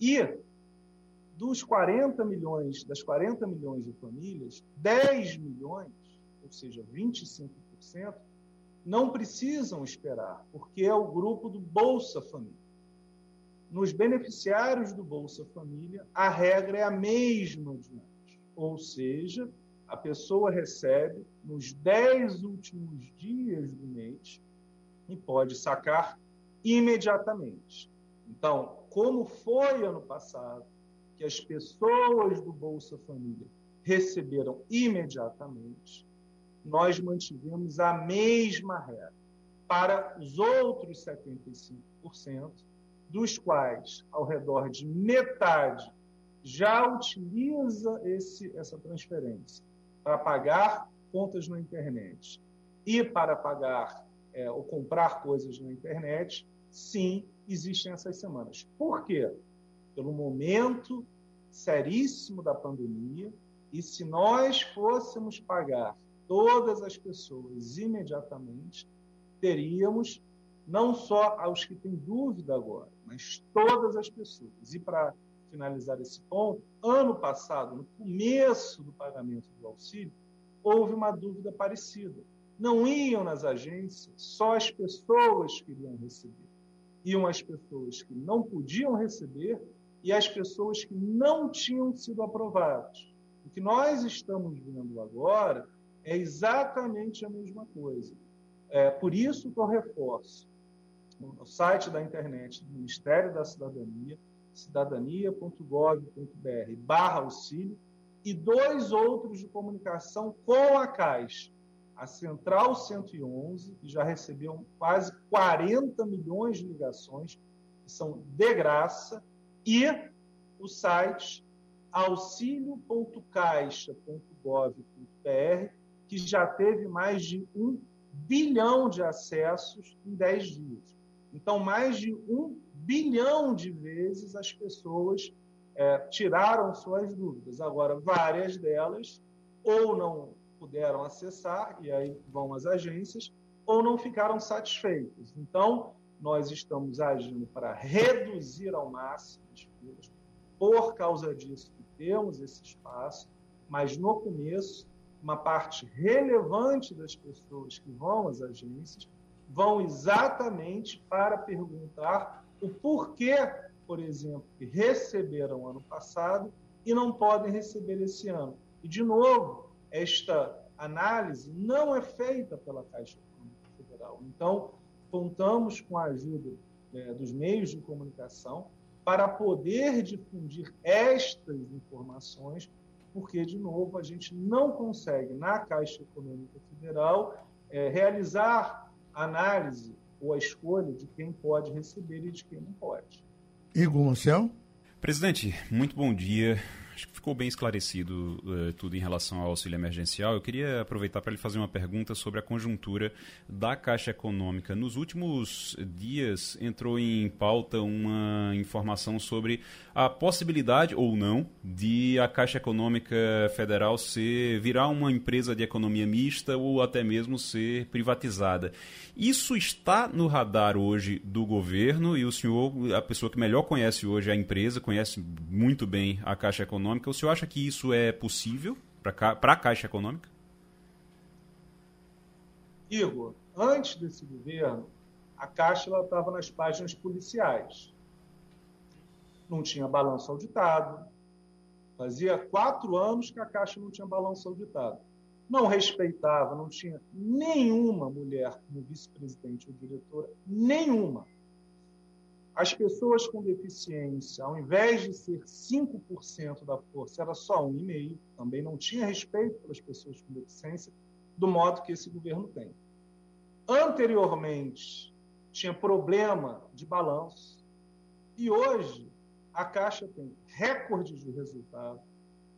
E dos 40 milhões, das 40 milhões de famílias, 10 milhões, ou seja, 25%, não precisam esperar, porque é o grupo do Bolsa Família nos beneficiários do Bolsa Família, a regra é a mesma de antes. Ou seja, a pessoa recebe nos 10 últimos dias do mês e pode sacar imediatamente. Então, como foi ano passado, que as pessoas do Bolsa Família receberam imediatamente, nós mantivemos a mesma regra. Para os outros 75%, dos quais ao redor de metade já utiliza esse, essa transferência para pagar contas na internet e para pagar é, ou comprar coisas na internet, sim, existem essas semanas. Por quê? Pelo momento seríssimo da pandemia, e se nós fôssemos pagar todas as pessoas imediatamente, teríamos não só aos que têm dúvida agora, mas todas as pessoas. E para finalizar esse ponto, ano passado, no começo do pagamento do auxílio, houve uma dúvida parecida. Não iam nas agências só as pessoas que iriam receber. Iam as pessoas que não podiam receber e as pessoas que não tinham sido aprovadas. O que nós estamos vendo agora é exatamente a mesma coisa. É por isso que eu reforço no site da internet do Ministério da Cidadania, cidadania.gov.br barra auxílio e dois outros de comunicação com a Caixa. A Central 111, que já recebeu quase 40 milhões de ligações, que são de graça, e o site auxilio.caixa.gov.br, que já teve mais de um bilhão de acessos em 10 dias. Então, mais de um bilhão de vezes as pessoas é, tiraram suas dúvidas. Agora, várias delas ou não puderam acessar, e aí vão às agências, ou não ficaram satisfeitas. Então, nós estamos agindo para reduzir ao máximo as filas. Por causa disso, temos esse espaço, mas no começo, uma parte relevante das pessoas que vão às agências vão exatamente para perguntar o porquê, por exemplo, que receberam ano passado e não podem receber esse ano. E, de novo, esta análise não é feita pela Caixa Econômica Federal. Então, contamos com a ajuda né, dos meios de comunicação para poder difundir estas informações, porque, de novo, a gente não consegue, na Caixa Econômica Federal, é, realizar análise ou a escolha de quem pode receber e de quem não pode. Igor Marcel? Presidente, muito bom dia. Acho que ficou bem esclarecido uh, tudo em relação ao auxílio emergencial. Eu queria aproveitar para lhe fazer uma pergunta sobre a conjuntura da Caixa Econômica. Nos últimos dias entrou em pauta uma informação sobre a possibilidade ou não de a Caixa Econômica Federal ser virar uma empresa de economia mista ou até mesmo ser privatizada. Isso está no radar hoje do governo e o senhor, a pessoa que melhor conhece hoje a empresa, conhece muito bem a Caixa Econômica. O senhor acha que isso é possível para a Caixa Econômica? Igor, antes desse governo, a Caixa estava nas páginas policiais. Não tinha balanço auditado. Fazia quatro anos que a Caixa não tinha balanço auditado não respeitava, não tinha nenhuma mulher como vice-presidente ou diretora, nenhuma. As pessoas com deficiência, ao invés de ser 5% da força, era só 1,5%, também não tinha respeito pelas pessoas com deficiência, do modo que esse governo tem. Anteriormente, tinha problema de balanço, e hoje a Caixa tem recorde de resultado,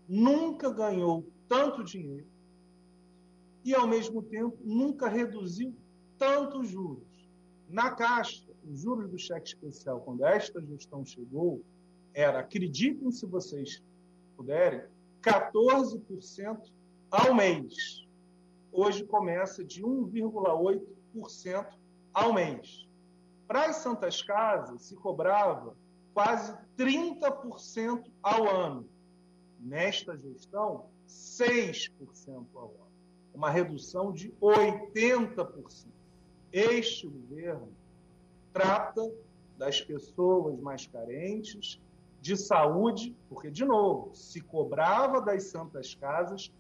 nunca ganhou tanto dinheiro, e, ao mesmo tempo, nunca reduziu tantos juros. Na Caixa, os juros do cheque especial, quando esta gestão chegou, era, acreditem se vocês puderem, 14% ao mês. Hoje começa de 1,8% ao mês. Para as Santas Casas, se cobrava quase 30% ao ano. Nesta gestão, 6% ao ano uma redução de 80%. Este governo trata das pessoas mais carentes, de saúde, porque, de novo, se cobrava das santas casas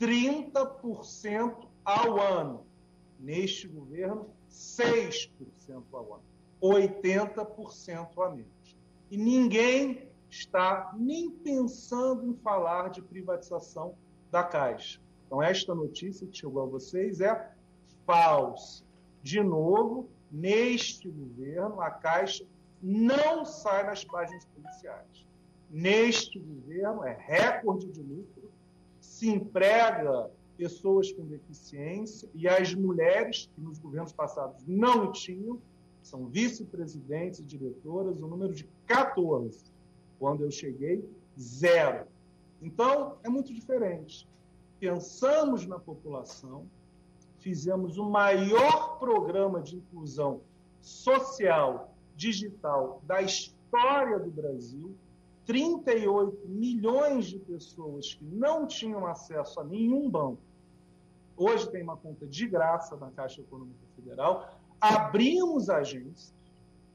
30% ao ano. Neste governo, 6% ao ano. 80% a menos. E ninguém está nem pensando em falar de privatização da Caixa. Então, esta notícia que chegou a vocês é falsa. De novo, neste governo, a Caixa não sai nas páginas policiais. Neste governo, é recorde de lucro, se emprega pessoas com deficiência e as mulheres, que nos governos passados não tinham, são vice-presidentes e diretoras, o número de 14. Quando eu cheguei, zero. Então, é muito diferente pensamos na população, fizemos o maior programa de inclusão social digital da história do Brasil. 38 milhões de pessoas que não tinham acesso a nenhum banco. Hoje tem uma conta de graça na Caixa Econômica Federal. Abrimos agências,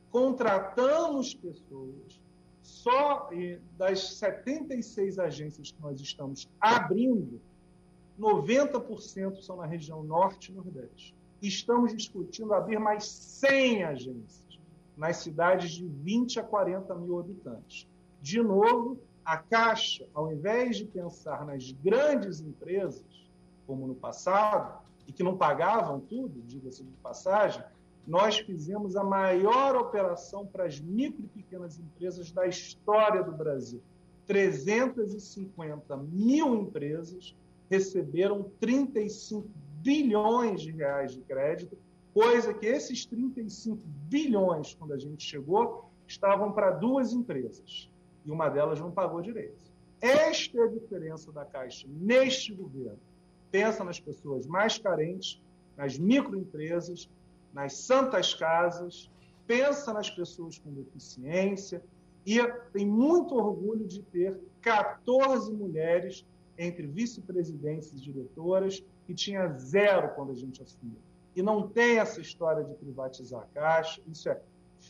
contratamos pessoas. Só das 76 agências que nós estamos abrindo, 90% são na região norte e nordeste. Estamos discutindo abrir mais 100 agências. nas cidades de 20 a 40 mil habitantes. De novo, a Caixa, ao invés de pensar nas grandes empresas, como no passado, e que não pagavam tudo, diga-se de passagem, nós fizemos a maior operação para as micro e pequenas empresas da história do Brasil. 350 mil empresas receberam 35 bilhões de reais de crédito, coisa que esses 35 bilhões, quando a gente chegou, estavam para duas empresas. E uma delas não pagou direito. Esta é a diferença da Caixa neste governo. Pensa nas pessoas mais carentes, nas microempresas, nas santas casas, pensa nas pessoas com deficiência e tem muito orgulho de ter 14 mulheres entre vice-presidentes e diretoras e tinha zero quando a gente assumiu. E não tem essa história de privatizar a Caixa, isso é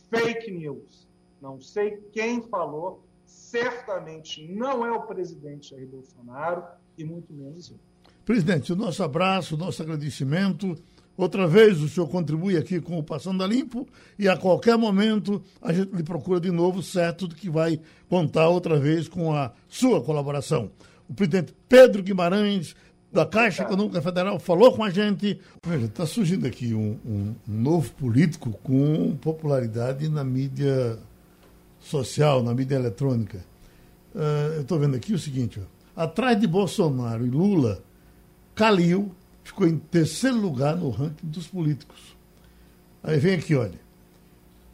fake news. Não sei quem falou, certamente não é o presidente Jair Bolsonaro e muito menos eu. Presidente, o nosso abraço, o nosso agradecimento. Outra vez o senhor contribui aqui com o Passando a Limpo e a qualquer momento a gente lhe procura de novo, certo que vai contar outra vez com a sua colaboração. O presidente Pedro Guimarães, da Caixa Econômica Federal, falou com a gente. Veja, está surgindo aqui um, um, um, novo político com popularidade na mídia social, na mídia eletrônica. Uh, eu estou vendo aqui o seguinte: ó, atrás de Bolsonaro e Lula, Calil ficou em terceiro lugar no ranking dos políticos. Aí vem aqui, olha.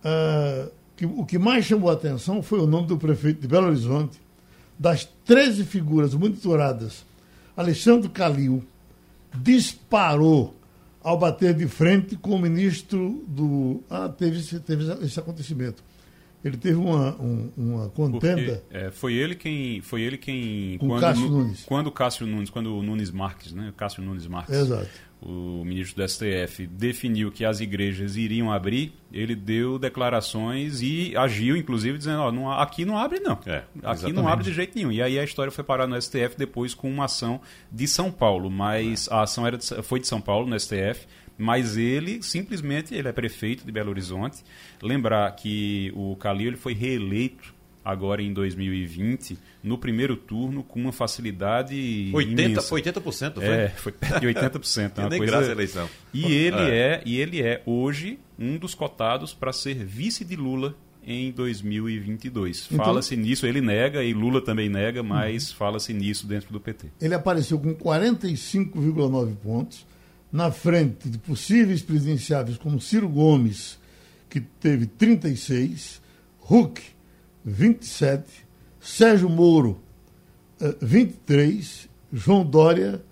Uh, que, o que mais chamou a atenção foi o nome do prefeito de Belo Horizonte. Das 13 figuras monitoradas, Alexandre Calil disparou ao bater de frente com o ministro do. Ah, teve, teve esse acontecimento ele teve uma, um, uma contenda. Porque, é, foi ele quem. Foi ele quem. Com quando, Cássio Nunes. Quando Cássio Nunes, quando o Nunes Marques, né? Cássio Nunes Marques. Exato. O ministro do STF definiu que as igrejas iriam abrir, ele deu declarações e agiu, inclusive, dizendo: ó, não, aqui não abre, não. É, aqui não abre de jeito nenhum. E aí a história foi parar no STF depois com uma ação de São Paulo, mas é. a ação era de, foi de São Paulo, no STF mas ele simplesmente ele é prefeito de Belo Horizonte. Lembrar que o Calil ele foi reeleito agora em 2020 no primeiro turno com uma facilidade 80, imensa. Foi 80%, foi? É, foi perto de 80%. é nem coisa... graça a eleição. E ele é. é. e ele é hoje um dos cotados para ser vice de Lula em 2022. Então, fala-se nisso, ele nega e Lula também nega, mas uhum. fala-se nisso dentro do PT. Ele apareceu com 45,9 pontos na frente de possíveis presidenciáveis como Ciro Gomes, que teve 36, Huck, 27, Sérgio Moro, 23, eh, João Dória,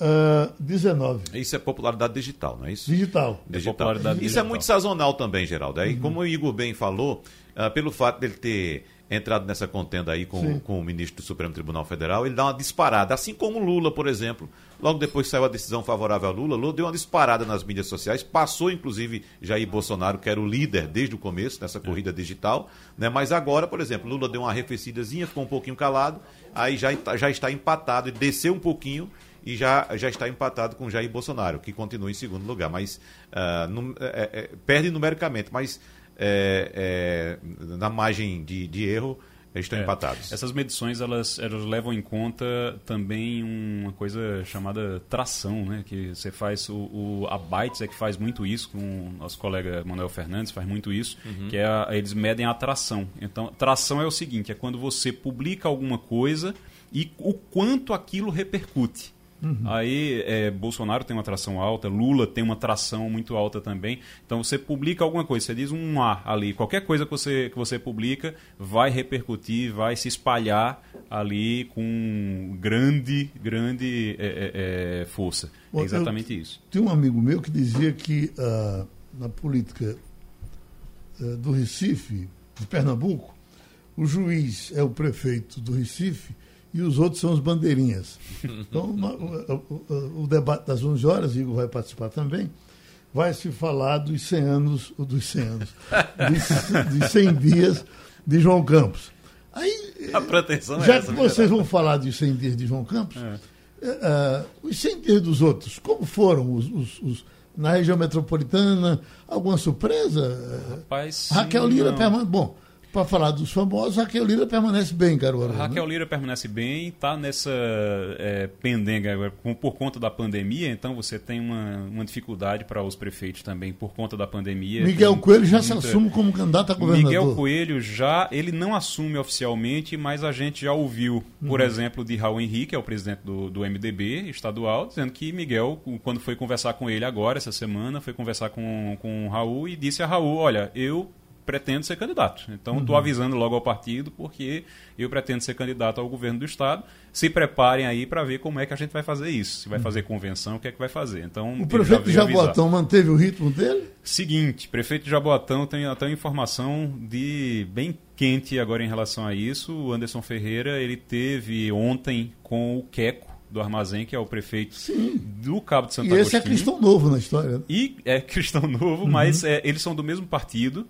uh, 19. Isso é popularidade digital, não é isso? Digital. digital. É isso digital. é muito sazonal também, Geraldo. Aí, uhum. como o Igor bem falou, uh, pelo fato dele ter entrado nessa contenda aí com, com o ministro do Supremo Tribunal Federal, ele dá uma disparada, assim como Lula, por exemplo. Logo depois que saiu a decisão favorável a Lula, Lula deu uma disparada nas mídias sociais, passou inclusive Jair Bolsonaro, que era o líder desde o começo nessa corrida digital, né? mas agora, por exemplo, Lula deu uma arrefecidazinha, ficou um pouquinho calado, aí já, já está empatado e desceu um pouquinho e já, já está empatado com Jair Bolsonaro, que continua em segundo lugar, mas uh, num, é, é, perde numericamente, mas é, é, na margem de, de erro estão é, empatados. Essas medições elas, elas levam em conta também uma coisa chamada tração, né? Que você faz o, o a Bytes é que faz muito isso com o nosso colega Manuel Fernandes faz muito isso, uhum. que é a, eles medem a tração. Então, tração é o seguinte, é quando você publica alguma coisa e o quanto aquilo repercute. Uhum. Aí é, Bolsonaro tem uma tração alta, Lula tem uma tração muito alta também. Então você publica alguma coisa, você diz um A ali, qualquer coisa que você, que você publica vai repercutir, vai se espalhar ali com grande, grande é, é, é força. É exatamente Eu, isso. Tem um amigo meu que dizia que uh, na política uh, do Recife, de Pernambuco, o juiz é o prefeito do Recife e os outros são os bandeirinhas. Então, o, o, o, debate das 11 horas, Igor vai participar também, vai se falar dos 100 anos, dos 100 anos, dos, dos 100 dias de João Campos. Aí, a pretensão já é essa, que vocês vão falar dos 100 dias de João Campos, é. uh, os 100 dias dos outros, como foram os, os, os na região metropolitana? Alguma surpresa? Rapaz, Raquel Lira permanece. Bom, para falar dos famosos, Raquel Lira permanece bem, Caruaru. Raquel né? Lira permanece bem, está nessa é, pendenga por conta da pandemia, então você tem uma, uma dificuldade para os prefeitos também por conta da pandemia. Miguel Tem Coelho já muita... se assume como candidato a governador. Miguel Coelho já, ele não assume oficialmente, mas a gente já ouviu, por Uhum. exemplo, de Raul Henrique, é o presidente do, do MDB estadual, dizendo que Miguel, quando foi conversar com ele agora, essa semana, foi conversar com, com o Raul e disse a Raul, olha, eu pretendo ser candidato. Então, estou Uhum. avisando logo ao partido, porque eu pretendo ser candidato ao governo do Estado. Se preparem aí para ver como é que a gente vai fazer isso. Se vai fazer convenção, o que é que vai fazer. Então, Uhum. O prefeito de avisar. Jaboatão manteve o ritmo dele? Seguinte, prefeito de Jaboatão tem até uma informação de bem quente agora em relação a isso. O Anderson Ferreira, ele teve ontem com o Queco do Armazém, que é o prefeito do Cabo de Santo e esse é Agostinho. cristão novo na história. né? E é cristão novo, mas é, eles são do mesmo partido.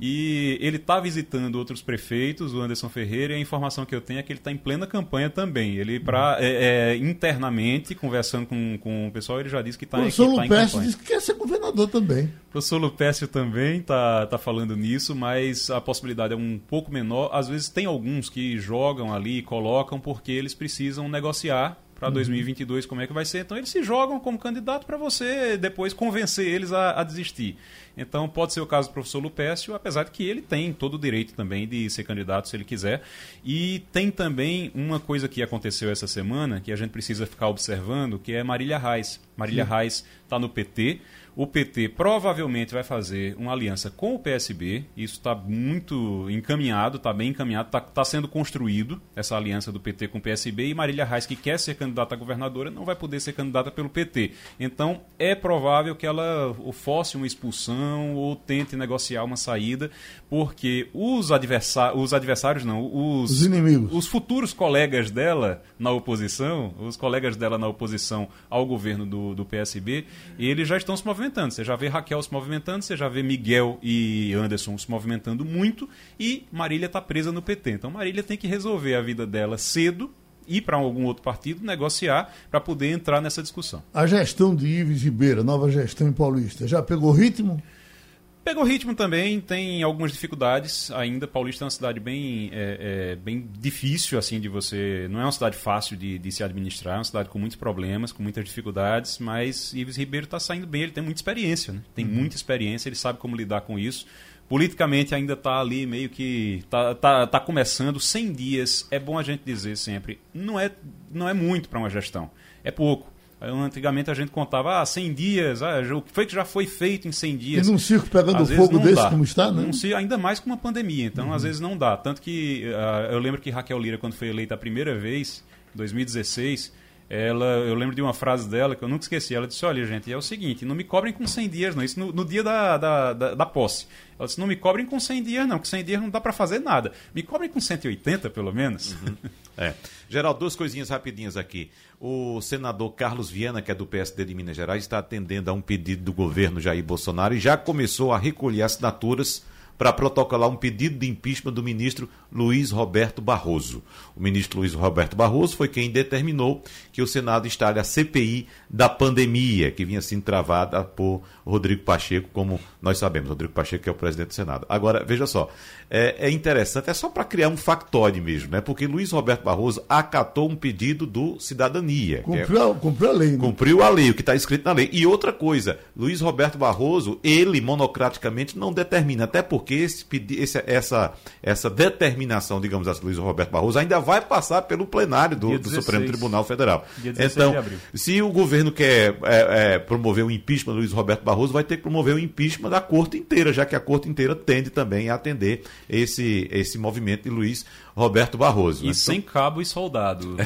E ele está visitando outros prefeitos, o Anderson Ferreira, e a informação que eu tenho é que ele está em plena campanha também. Ele, pra, é, é, internamente, conversando com, com o pessoal, ele já disse que está o tá em professor Lupécio campanha. disse que quer ser governador também. O professor Lupécio também está tá falando nisso, mas a possibilidade é um pouco menor. Às vezes tem alguns que jogam ali e colocam porque eles precisam negociar para 2022 como é que vai ser. Então eles se jogam como candidato para você depois convencer eles a, a, desistir. Então pode ser o caso do professor Lupécio, apesar de que ele tem todo o direito também de ser candidato se ele quiser. E tem também uma coisa que aconteceu essa semana que a gente precisa ficar observando, que é Marília Reis. Marília Sim. Reis está no PT. O PT provavelmente vai fazer uma aliança com o PSB. Isso está muito encaminhado, está bem encaminhado, está tá sendo construído essa aliança do PT com o PSB. E Marília Reis, que quer ser candidata a governadora, não vai poder ser candidata pelo PT. Então é provável que ela force uma expulsão ou tente negociar uma saída, porque os, adversa os adversários, não, os, os inimigos, os futuros colegas dela na oposição, os colegas dela na oposição ao governo do, do PSB, eles já estão se movimentando. Você já vê Raquel se movimentando, você já vê Miguel e Anderson se movimentando muito e Marília está presa no PT. Então Marília tem que resolver a vida dela cedo ir para algum outro partido, negociar para poder entrar nessa discussão. A gestão de Ives Ribeira, nova gestão em Paulista, já pegou ritmo? Pegou ritmo também, tem algumas dificuldades ainda. Paulista é uma cidade bem, é, é, bem difícil assim de você. Não é uma cidade fácil de, de, se administrar, é uma cidade com muitos problemas, com muitas dificuldades. Mas Ives Ribeiro está saindo bem, ele tem muita experiência, né? tem uhum. muita experiência, ele sabe como lidar com isso. Politicamente ainda está ali meio que está tá, tá começando 100 dias. É bom a gente dizer sempre, não é não é muito para uma gestão, é pouco. Antigamente a gente contava, ah, 100 dias, ah, o que foi que já foi feito em 100 dias? E num circo pegando fogo desse dá. como está, né? Num, ainda mais com uma pandemia, então uhum. às vezes não dá. Tanto que uh, eu lembro que Raquel Lira, quando foi eleita a primeira vez, em 2016, ela, eu lembro de uma frase dela que eu nunca esqueci. Ela disse: Olha, gente, é o seguinte, não me cobrem com 100 dias, não. Isso no, no dia da, da, da, da, posse. Ela disse: Não me cobrem com 100 dias, não, que 100 dias não dá para fazer nada. Me cobrem com 180, pelo menos. Uhum. É. Geraldo, duas coisinhas rapidinhas aqui. O senador Carlos Viana, que é do PSD de Minas Gerais, está atendendo a um pedido do governo Jair Bolsonaro e já começou a recolher assinaturas para protocolar um pedido de impeachment do ministro Luiz Roberto Barroso. O ministro Luiz Roberto Barroso foi quem determinou que o Senado instale a CPI da pandemia, que vinha sendo travada por Rodrigo Pacheco, como nós sabemos. Rodrigo Pacheco é o presidente do Senado. Agora, veja só, é, é interessante, é só para criar um factóide mesmo, né? porque Luiz Roberto Barroso acatou um pedido do Cidadania. Cumpriu, é, cumpriu a lei. Né? Cumpriu a lei, o que está escrito na lei. E outra coisa, Luiz Roberto Barroso, ele monocraticamente não determina, até porque esse, esse, essa, essa determinação, digamos assim, Luiz Roberto Barroso, ainda vai passar pelo plenário do, do Supremo Tribunal Federal. Então, se o governo quer é, é, promover o impeachment do Luiz Roberto Barroso, vai ter que promover o impeachment da corte inteira, já que a corte inteira tende também a atender esse, esse movimento de Luiz Roberto Barroso. E né? sem cabo e soldado,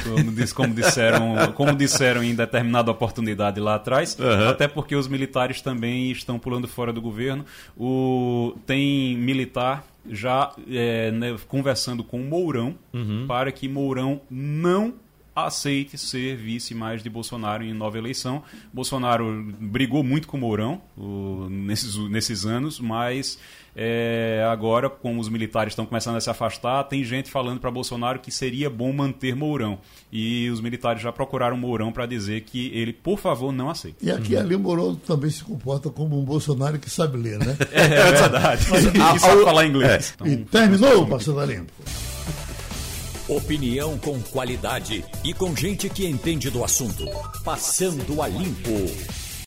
como, disseram, como disseram em determinada oportunidade lá atrás, uhum. até porque os militares também estão pulando fora do governo. O, tem militar já é, né, conversando com Mourão uhum. para que Mourão não aceite ser vice mais de Bolsonaro em nova eleição. Bolsonaro brigou muito com o Mourão o, nesses, nesses anos, mas é, agora, como os militares estão começando a se afastar, tem gente falando para Bolsonaro que seria bom manter Mourão. E os militares já procuraram Mourão para dizer que ele, por favor, não aceite. E aqui ali o Mourão também se comporta como um Bolsonaro que sabe ler, né? É, é verdade. e sabe falar inglês. Então, e terminou o Passando a Limpo. Opinião com qualidade e com gente que entende do assunto. Passando a Limpo.